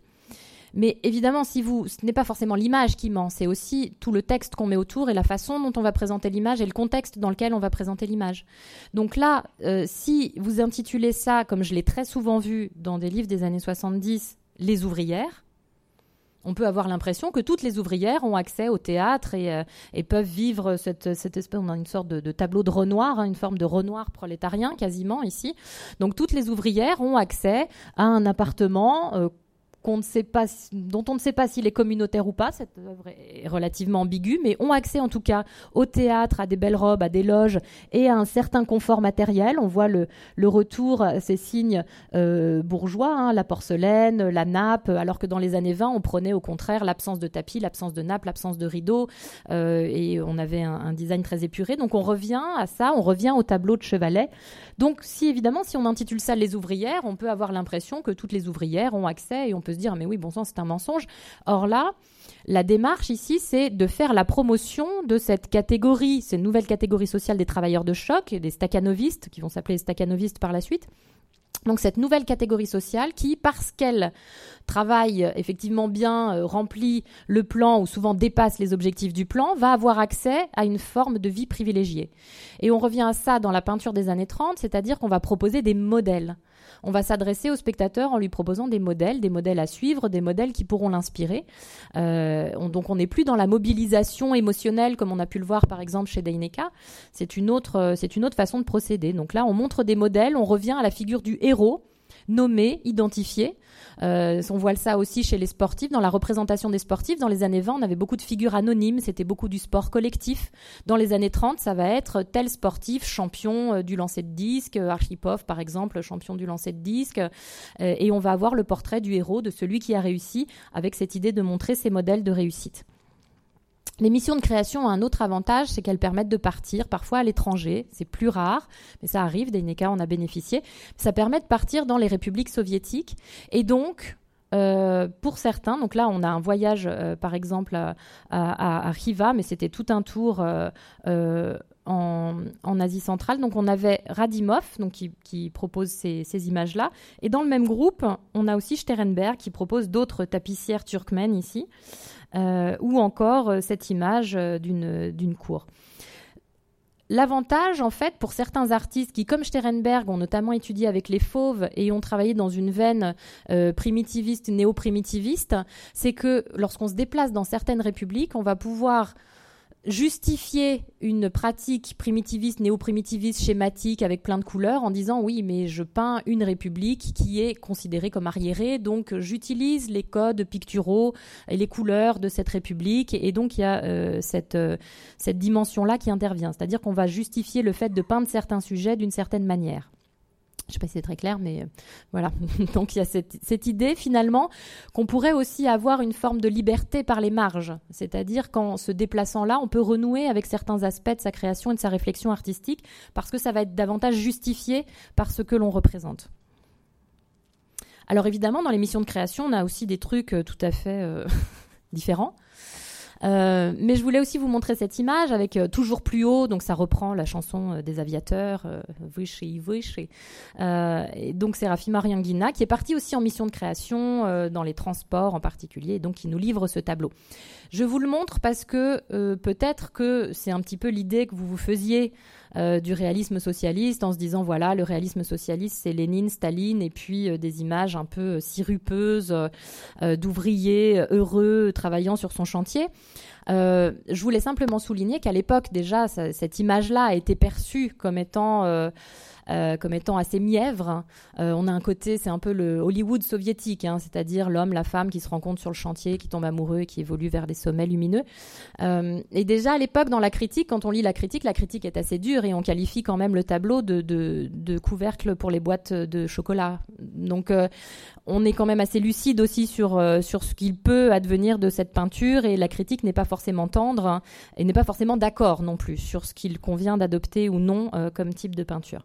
Mais évidemment, si vous, ce n'est pas forcément l'image qui ment, c'est aussi tout le texte qu'on met autour et la façon dont on va présenter l'image et le contexte dans lequel on va présenter l'image. Donc là, euh, si vous intitulez ça, comme je l'ai très souvent vu dans des livres des années 70, les ouvrières, on peut avoir l'impression que toutes les ouvrières ont accès au théâtre et, euh, peuvent vivre cette, espèce, on a une sorte de, tableau de Renoir, hein, une forme de Renoir prolétarien quasiment ici. Donc toutes les ouvrières ont accès à un appartement euh, dont on ne sait pas s'il est communautaire ou pas. Cette œuvre est relativement ambiguë, mais ont accès en tout cas au théâtre, à des belles robes, à des loges et à un certain confort matériel. On voit le, le retour, ces signes euh, bourgeois, hein, la porcelaine, la nappe, alors que dans les années 20, on prenait au contraire l'absence de tapis, l'absence de nappe, l'absence de rideaux, euh, et on avait un, un, design très épuré. Donc on revient à ça, on revient au tableau de Chevalet. Donc si évidemment, si on intitule ça les ouvrières, on peut avoir l'impression que toutes les ouvrières ont accès et on peut se dire, mais oui, bon sang, c'est un mensonge. Or là, la démarche ici, c'est de faire la promotion de cette catégorie, cette nouvelle catégorie sociale des travailleurs de choc, des staccanovistes, qui vont s'appeler staccanovistes par la suite, Donc cette nouvelle catégorie sociale qui, parce qu'elle travaille effectivement bien, euh, remplit le plan ou souvent dépasse les objectifs du plan, va avoir accès à une forme de vie privilégiée. Et on revient à ça dans la peinture des années 30, c'est-à-dire qu'on va proposer des modèles. On va s'adresser au spectateur en lui proposant des modèles, des modèles à suivre, des modèles qui pourront l'inspirer. Euh, donc on n'est plus dans la mobilisation émotionnelle comme on a pu le voir par exemple chez Deineka. C'est une autre, euh, c'est une autre façon de procéder. Donc là, on montre des modèles, on revient à la figure du héros nommé, identifié. Euh, on voit ça aussi chez les sportifs, dans la représentation des sportifs. Dans les années 20, on avait beaucoup de figures anonymes, c'était beaucoup du sport collectif. Dans les années 30, ça va être tel sportif, champion euh, du lancer de disque, euh, Archipov par exemple, champion du lancer de disque. et on va avoir le portrait du héros, de celui qui a réussi, avec cette idée de montrer ses modèles de réussite. Les missions de création ont un autre avantage, c'est qu'elles permettent de partir parfois à l'étranger. C'est plus rare, mais ça arrive. D'Eineka en a bénéficié. Ça permet de partir dans les républiques soviétiques. Et donc, euh, pour certains, donc là, on a un voyage, euh, par exemple, à, à, Riva, mais c'était tout un tour euh, en, Asie centrale. Donc, on avait Radimov, donc qui, propose ces, images-là. Et dans le même groupe, on a aussi Sternberg, qui propose d'autres tapissières turkmènes ici. Euh, ou encore euh, cette image euh, d'une cour. L'avantage, en fait, pour certains artistes qui, comme Sternberg, ont notamment étudié avec les fauves et ont travaillé dans une veine primitiviste, néo-primitiviste, c'est que lorsqu'on se déplace dans certaines républiques, on va pouvoir justifier une pratique primitiviste, néo-primitiviste, schématique avec plein de couleurs en disant oui, mais je peins une république qui est considérée comme arriérée, donc j'utilise les codes picturaux et les couleurs de cette république, et donc il y a euh, cette, euh, cette dimension-là qui intervient, c'est-à-dire qu'on va justifier le fait de peindre certains sujets d'une certaine manière. Je ne sais pas si c'est très clair, mais euh, voilà. Donc il y a cette, idée finalement qu'on pourrait aussi avoir une forme de liberté par les marges. C'est-à-dire qu'en se déplaçant là, on peut renouer avec certains aspects de sa création et de sa réflexion artistique parce que ça va être davantage justifié par ce que l'on représente. Alors évidemment, dans les missions de création, on a aussi des trucs euh, tout à fait euh, différents. Euh, mais je voulais aussi vous montrer cette image avec euh, toujours plus haut, donc ça reprend la chanson euh, des aviateurs, Vichy, Vichy. et donc c'est Rafi Marianguina qui est parti aussi en mission de création dans les transports en particulier, et donc qui nous livre ce tableau. Je vous le montre parce que peut-être que c'est un petit peu l'idée que vous vous faisiez du réalisme socialiste en se disant voilà le réalisme socialiste c'est Lénine, Staline et puis des images un peu sirupeuses d'ouvriers heureux travaillant sur son chantier. Euh, je voulais simplement souligner qu'à l'époque, déjà, cette image-là a été perçue comme étant euh, euh, comme étant assez mièvre. Euh, on a un côté, c'est un peu le Hollywood soviétique, hein, c'est-à-dire l'homme, la femme qui se rencontrent sur le chantier, qui tombe amoureux et qui évolue vers des sommets lumineux. Euh, et déjà à l'époque, dans la critique, quand on lit la critique, la critique est assez dure et on qualifie quand même le tableau de, couvercle pour les boîtes de chocolat. Donc on est quand même assez lucide aussi sur, ce qu'il peut advenir de cette peinture et la critique n'est pas forcément tendre et n'est pas forcément d'accord non plus sur ce qu'il convient d'adopter ou non comme type de peinture.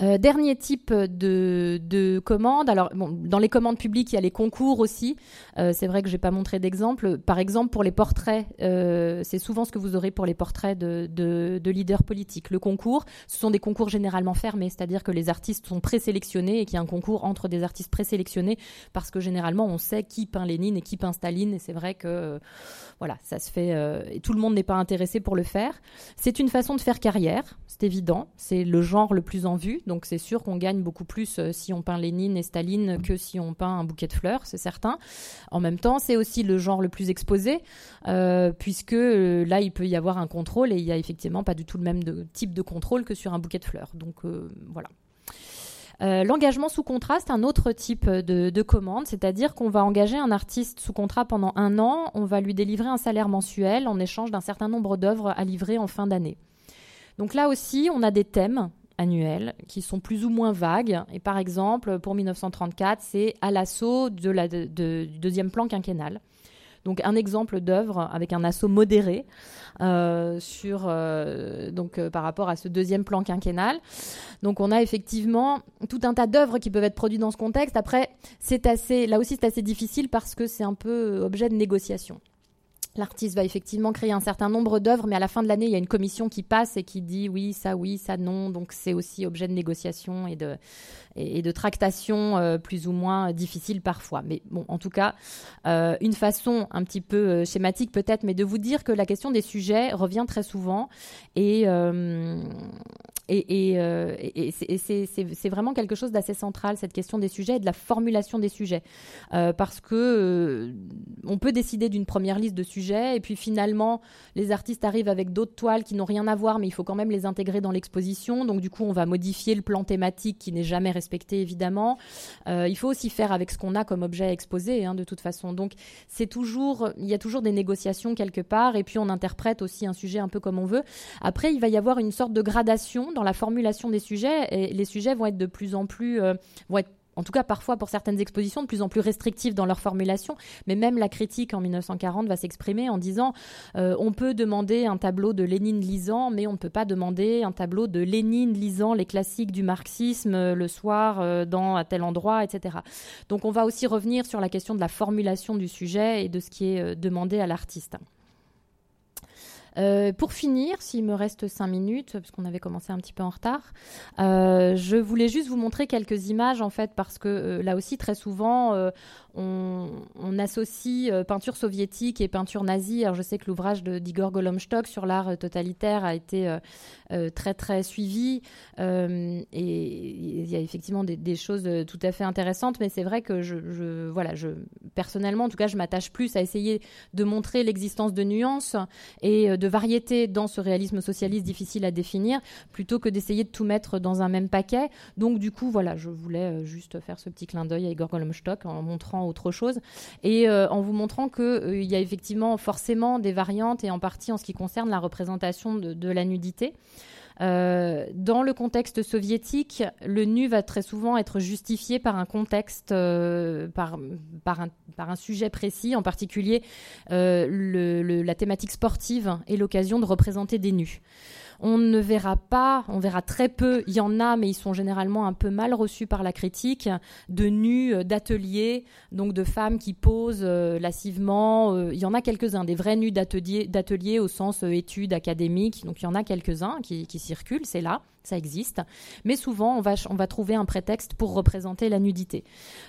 Euh, dernier type de, de commande. Alors, dans les commandes publiques, il y a les concours aussi. Euh, c'est vrai que je n'ai pas montré d'exemple. Par exemple, pour les portraits, euh, c'est souvent ce que vous aurez pour les portraits de, de, leaders politiques. Le concours, ce sont des concours généralement fermés, c'est-à-dire que les artistes sont présélectionnés et qu'il y a un concours entre des artistes présélectionnés parce que généralement, on sait qui peint Lénine et qui peint Staline. Et c'est vrai que voilà, ça se fait. et tout le monde n'est pas intéressé pour le faire. C'est une façon de faire carrière, c'est évident. C'est le genre le plus en vue. Donc c'est sûr qu'on gagne beaucoup plus euh, si on peint Lénine et Staline que si on peint un bouquet de fleurs, c'est certain. En même temps, c'est aussi le genre le plus exposé, euh, puisque euh, là, il peut y avoir un contrôle et il n'y a effectivement pas du tout le même type de contrôle que sur un bouquet de fleurs. Donc voilà. L'engagement sous contrat, c'est un autre type de, de commande, c'est-à-dire qu'on va engager un artiste sous contrat pendant un an, on va lui délivrer un salaire mensuel en échange d'un certain nombre d'œuvres à livrer en fin d'année. Donc là aussi, on a des thèmes annuels qui sont plus ou moins vagues. Et par exemple, pour 1934, c'est à l'assaut de la, du deuxième plan quinquennal. Donc un exemple d'œuvre avec un assaut modéré euh, sur euh, donc euh, par rapport à ce deuxième plan quinquennal. Donc on a effectivement tout un tas d'œuvres qui peuvent être produites dans ce contexte. Après, c'est assez là aussi c'est assez difficile parce que c'est un peu objet de négociation. L'artiste va effectivement créer un certain nombre d'œuvres, mais à la fin de l'année, il y a une commission qui passe et qui dit oui, ça oui, ça non. Donc c'est aussi objet de négociation et de, et, de tractation euh, plus ou moins difficile parfois. Mais bon, en tout cas, euh, une façon un petit peu euh, schématique peut-être, mais de vous dire que la question des sujets revient très souvent et c'est vraiment quelque chose d'assez central, cette question des sujets et de la formulation des sujets. parce que on peut décider d'une première liste de sujets et puis finalement, les artistes arrivent avec d'autres toiles qui n'ont rien à voir, mais il faut quand même les intégrer dans l'exposition. Donc du coup, on va modifier le plan thématique qui n'est jamais respecté, évidemment. Euh, il faut aussi faire avec ce qu'on a comme objet exposé, hein, de toute façon. Donc c'est toujours, il y a toujours des négociations quelque part, et puis on interprète aussi un sujet un peu comme on veut. Après, il va y avoir une sorte de gradation dans la formulation des sujets, et les sujets vont être de plus en plus, euh, vont être en tout cas parfois pour certaines expositions, de plus en plus restrictives dans leur formulation. Mais même la critique en 1940 va s'exprimer en disant euh, on peut demander un tableau de Lénine lisant, mais on ne peut pas demander un tableau de Lénine lisant les classiques du marxisme euh, le soir euh, dans à tel endroit, etc. Donc on va aussi revenir sur la question de la formulation du sujet et de ce qui est demandé à l'artiste. Euh, pour finir, s'il me reste cinq minutes, parce qu'on avait commencé un petit peu en retard, euh, je voulais juste vous montrer quelques images en fait, parce que euh, là aussi très souvent on, associe peinture soviétique et peinture nazie. Alors je sais que l'ouvrage d'Igor Golomstok sur l'art totalitaire a été très très suivi et il y a effectivement des, choses tout à fait intéressantes, mais c'est vrai que je, voilà, je personnellement en tout cas je m'attache plus à essayer de montrer l'existence de nuances et de variété dans ce réalisme socialiste difficile à définir, plutôt que d'essayer de tout mettre dans un même paquet. Donc du coup, voilà, je voulais euh, juste faire ce petit clin d'œil à Igor Golomstok en montrant autre chose et euh, en vous montrant qu'il euh, y a effectivement forcément des variantes et en partie en ce qui concerne la représentation de la nudité. Euh, dans le contexte soviétique, le nu va très souvent être justifié par un contexte, euh, par, un, sujet précis, en particulier euh, la thématique sportive et l'occasion de représenter des nus. On ne verra pas, on verra très peu, il y en a, mais ils sont généralement un peu mal reçus par la critique, de nus euh, d'atelier, donc de femmes qui posent euh, lassivement. Euh, il y en a quelques-uns, des vrais nus d'atelier au sens études académiques, donc il y en a quelques-uns qui circulent, c'est là ça existe, mais souvent on va, trouver un prétexte pour représenter la nudité.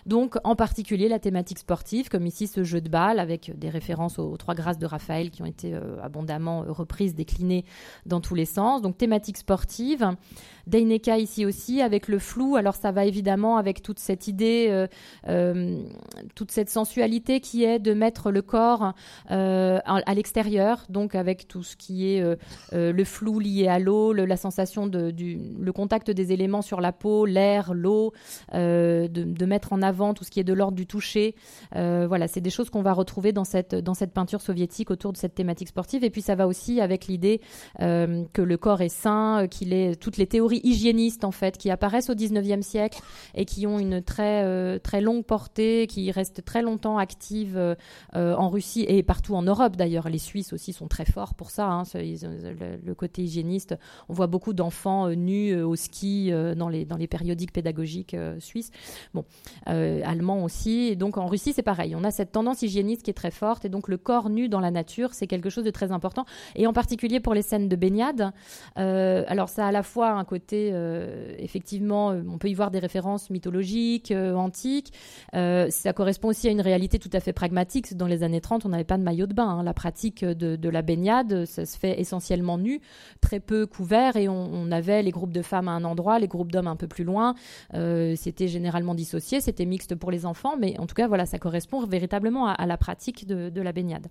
Donc en particulier la thématique sportive, comme ici ce jeu de balle avec des références aux, trois grâces de Raphaël qui ont été euh, abondamment reprises, déclinées dans tous les sens. Donc thématique sportive. Deineka ici aussi avec le flou. Alors ça va évidemment avec toute cette idée, euh, euh, toute cette sensualité qui est de mettre le corps à, l'extérieur, donc avec tout ce qui est le flou lié à l'eau, la sensation de, du contact des éléments sur la peau, l'air, l'eau, euh, de, mettre en avant tout ce qui est de l'ordre du toucher. Euh, voilà, c'est des choses qu'on va retrouver dans cette, dans cette peinture soviétique autour de cette thématique sportive. Et puis ça va aussi avec l'idée euh, que le corps est sain, qu'il est toutes les théories hygiénistes en fait qui apparaissent au 19e siècle et qui ont une très, très longue portée, qui restent très longtemps actives en Russie et partout en Europe d'ailleurs. Les Suisses aussi sont très forts pour ça. Hein, le, côté hygiéniste, on voit beaucoup d'enfants nus euh, au ski euh, dans, les, dans les périodiques pédagogiques euh, suisses. Bon, allemands aussi. Et donc en Russie, c'est pareil. On a cette tendance hygiéniste qui est très forte. Et donc le corps nu dans la nature, c'est quelque chose de très important. Et en particulier pour les scènes de baignade. alors ça a à la fois un côté, effectivement, on peut y voir des références mythologiques, antiques. ça correspond aussi à une réalité tout à fait pragmatique. Dans les années 30, on n'avait pas de maillot de bain. Hein. La pratique de, la baignade, ça se fait essentiellement nu, très peu couvert, et on, avait les groupes de femmes à un endroit, les groupes d'hommes un peu plus loin. Euh, c'était généralement dissocié, c'était mixte pour les enfants, mais en tout cas, voilà, ça correspond véritablement à, la pratique de la baignade.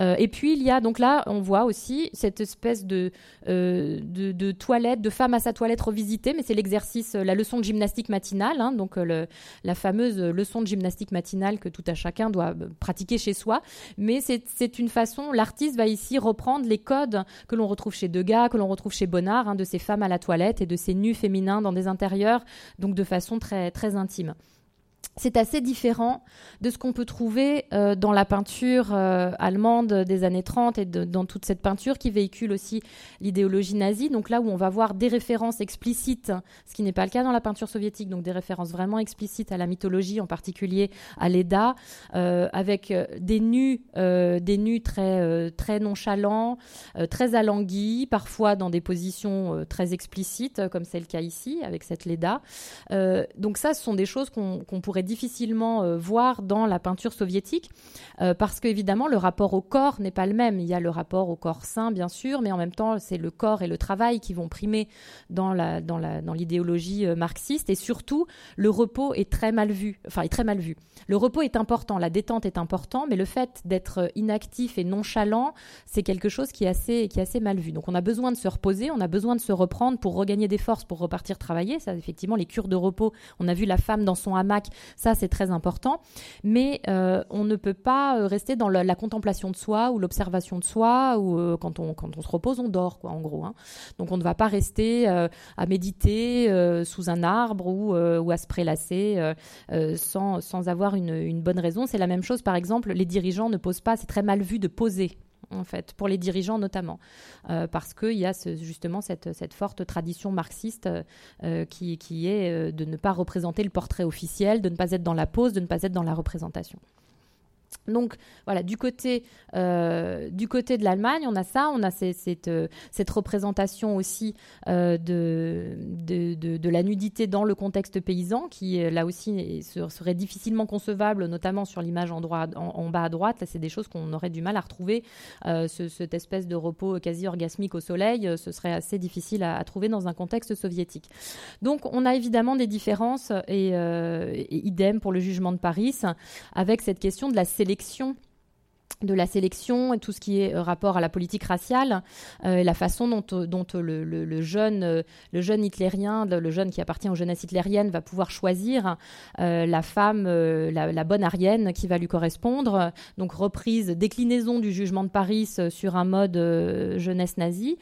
Euh, et puis il y a donc là, on voit aussi cette espèce de, euh, de, toilette, de femme à sa toilette revisitée, mais c'est l'exercice, la leçon de gymnastique matinale, hein, donc euh, la fameuse leçon de gymnastique matinale que tout à chacun doit pratiquer chez soi. Mais c'est une façon, l'artiste va ici reprendre les codes que l'on retrouve chez Degas, que l'on retrouve chez Bonnard, hein, de ces femmes à la toilette et de ces nus féminins dans des intérieurs, donc de façon très, très intime. C'est assez différent de ce qu'on peut trouver euh, dans la peinture euh, allemande des années 30 et dans toute cette peinture qui véhicule aussi l'idéologie nazie. Donc là où on va voir des références explicites, ce qui n'est pas le cas dans la peinture soviétique, donc des références vraiment explicites à la mythologie, en particulier à l'Eda, euh, avec des nus, des nus très, très nonchalants, très alanguis, parfois dans des positions très explicites, comme c'est le cas ici avec cette Leda. donc ça, ce sont des choses qu'on pourrait difficilement euh, voir dans la peinture soviétique, euh, parce qu'évidemment, le rapport au corps n'est pas le même. Il y a le rapport au corps sain, bien sûr, mais en même temps, c'est le corps et le travail qui vont primer dans la dans la dans l'idéologie euh, marxiste, et surtout, le repos est très mal vu. Enfin, est très mal vu. Le repos est important, la détente est important, mais le fait d'être inactif et nonchalant, c'est quelque chose qui est assez qui est assez mal vu. Donc, on a besoin de se reposer, on a besoin de se reprendre pour regagner des forces, pour repartir travailler. Ça, effectivement, les cures de repos. On a vu la femme dans son hamac, ça, c'est très important. Mais euh, on ne peut pas euh, rester dans la, contemplation de soi ou l'observation de soi, ou euh, quand, on, quand on se repose, on dort, quoi, en gros. Hein. Donc on ne va pas rester à méditer sous un arbre ou, ou à se prélasser sans, sans avoir une, une bonne raison. C'est la même chose, par exemple, les dirigeants ne posent pas, c'est très mal vu de poser en fait, pour les dirigeants notamment, euh, parce qu'il y a justement cette, forte tradition marxiste euh, euh, qui, qui, est de ne pas représenter le portrait officiel, de ne pas être dans la pose, de ne pas être dans la représentation. Donc voilà, du côté, euh, du côté de l'Allemagne, on a ça, on a cette, euh, cette, représentation aussi euh, de, de, la nudité dans le contexte paysan, qui là aussi serait difficilement concevable, notamment sur l'image en, en, bas à droite. Là, c'est des choses qu'on aurait du mal à retrouver. cette espèce de repos quasi orgasmique au soleil, ce serait assez difficile à, trouver dans un contexte soviétique. Donc on a évidemment des différences, et idem pour le jugement de Paris, avec cette question de la sélection élections de la sélection et tout ce qui est euh, rapport à la politique raciale, euh, la façon dont, euh, dont le, jeune, le jeune hitlérien, le jeune qui appartient aux jeunesses hitlériennes va pouvoir choisir la femme, la, bonne arienne qui va lui correspondre. Donc reprise, déclinaison du jugement de Paris sur un mode jeunesse nazie.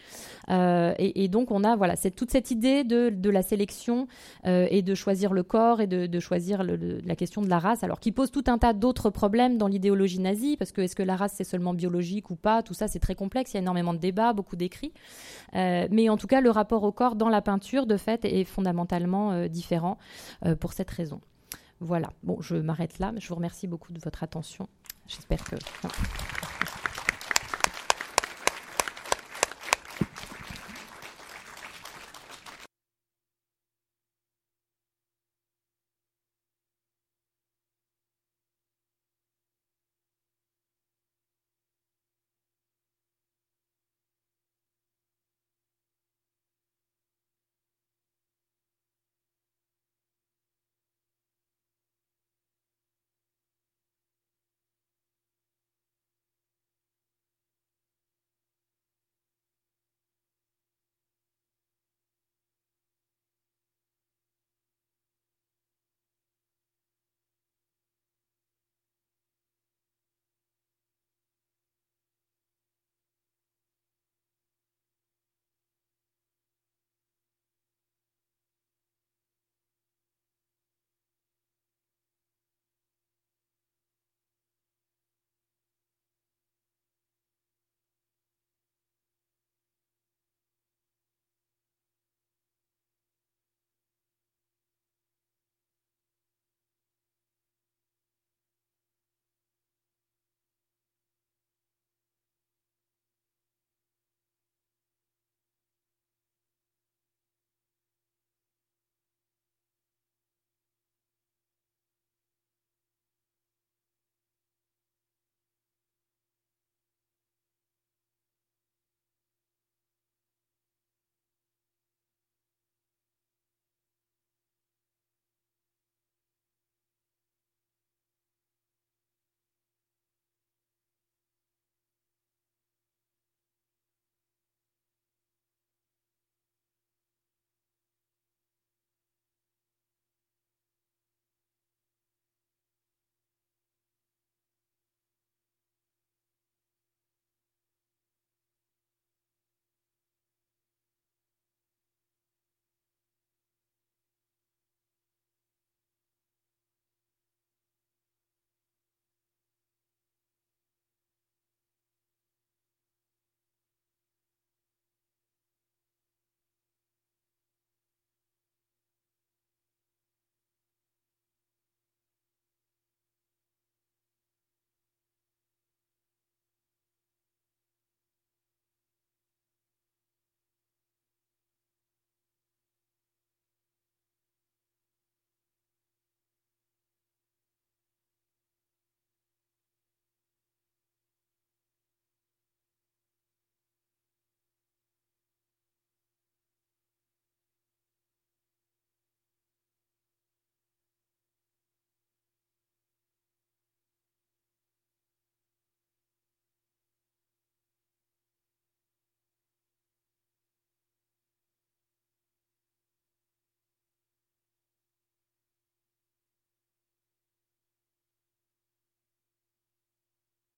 Et, donc on a voilà, toute cette idée de, de la sélection et de choisir le corps et de, de choisir la question de la race, alors qui pose tout un tas d'autres problèmes dans l'idéologie nazie, parce que est-ce que la race c'est seulement biologique ou pas Tout ça c'est très complexe, il y a énormément de débats, beaucoup d'écrits. Euh, mais en tout cas, le rapport au corps dans la peinture, de fait, est fondamentalement euh, différent euh, pour cette raison. Voilà, bon, je m'arrête là, je vous remercie beaucoup de votre attention. J'espère que...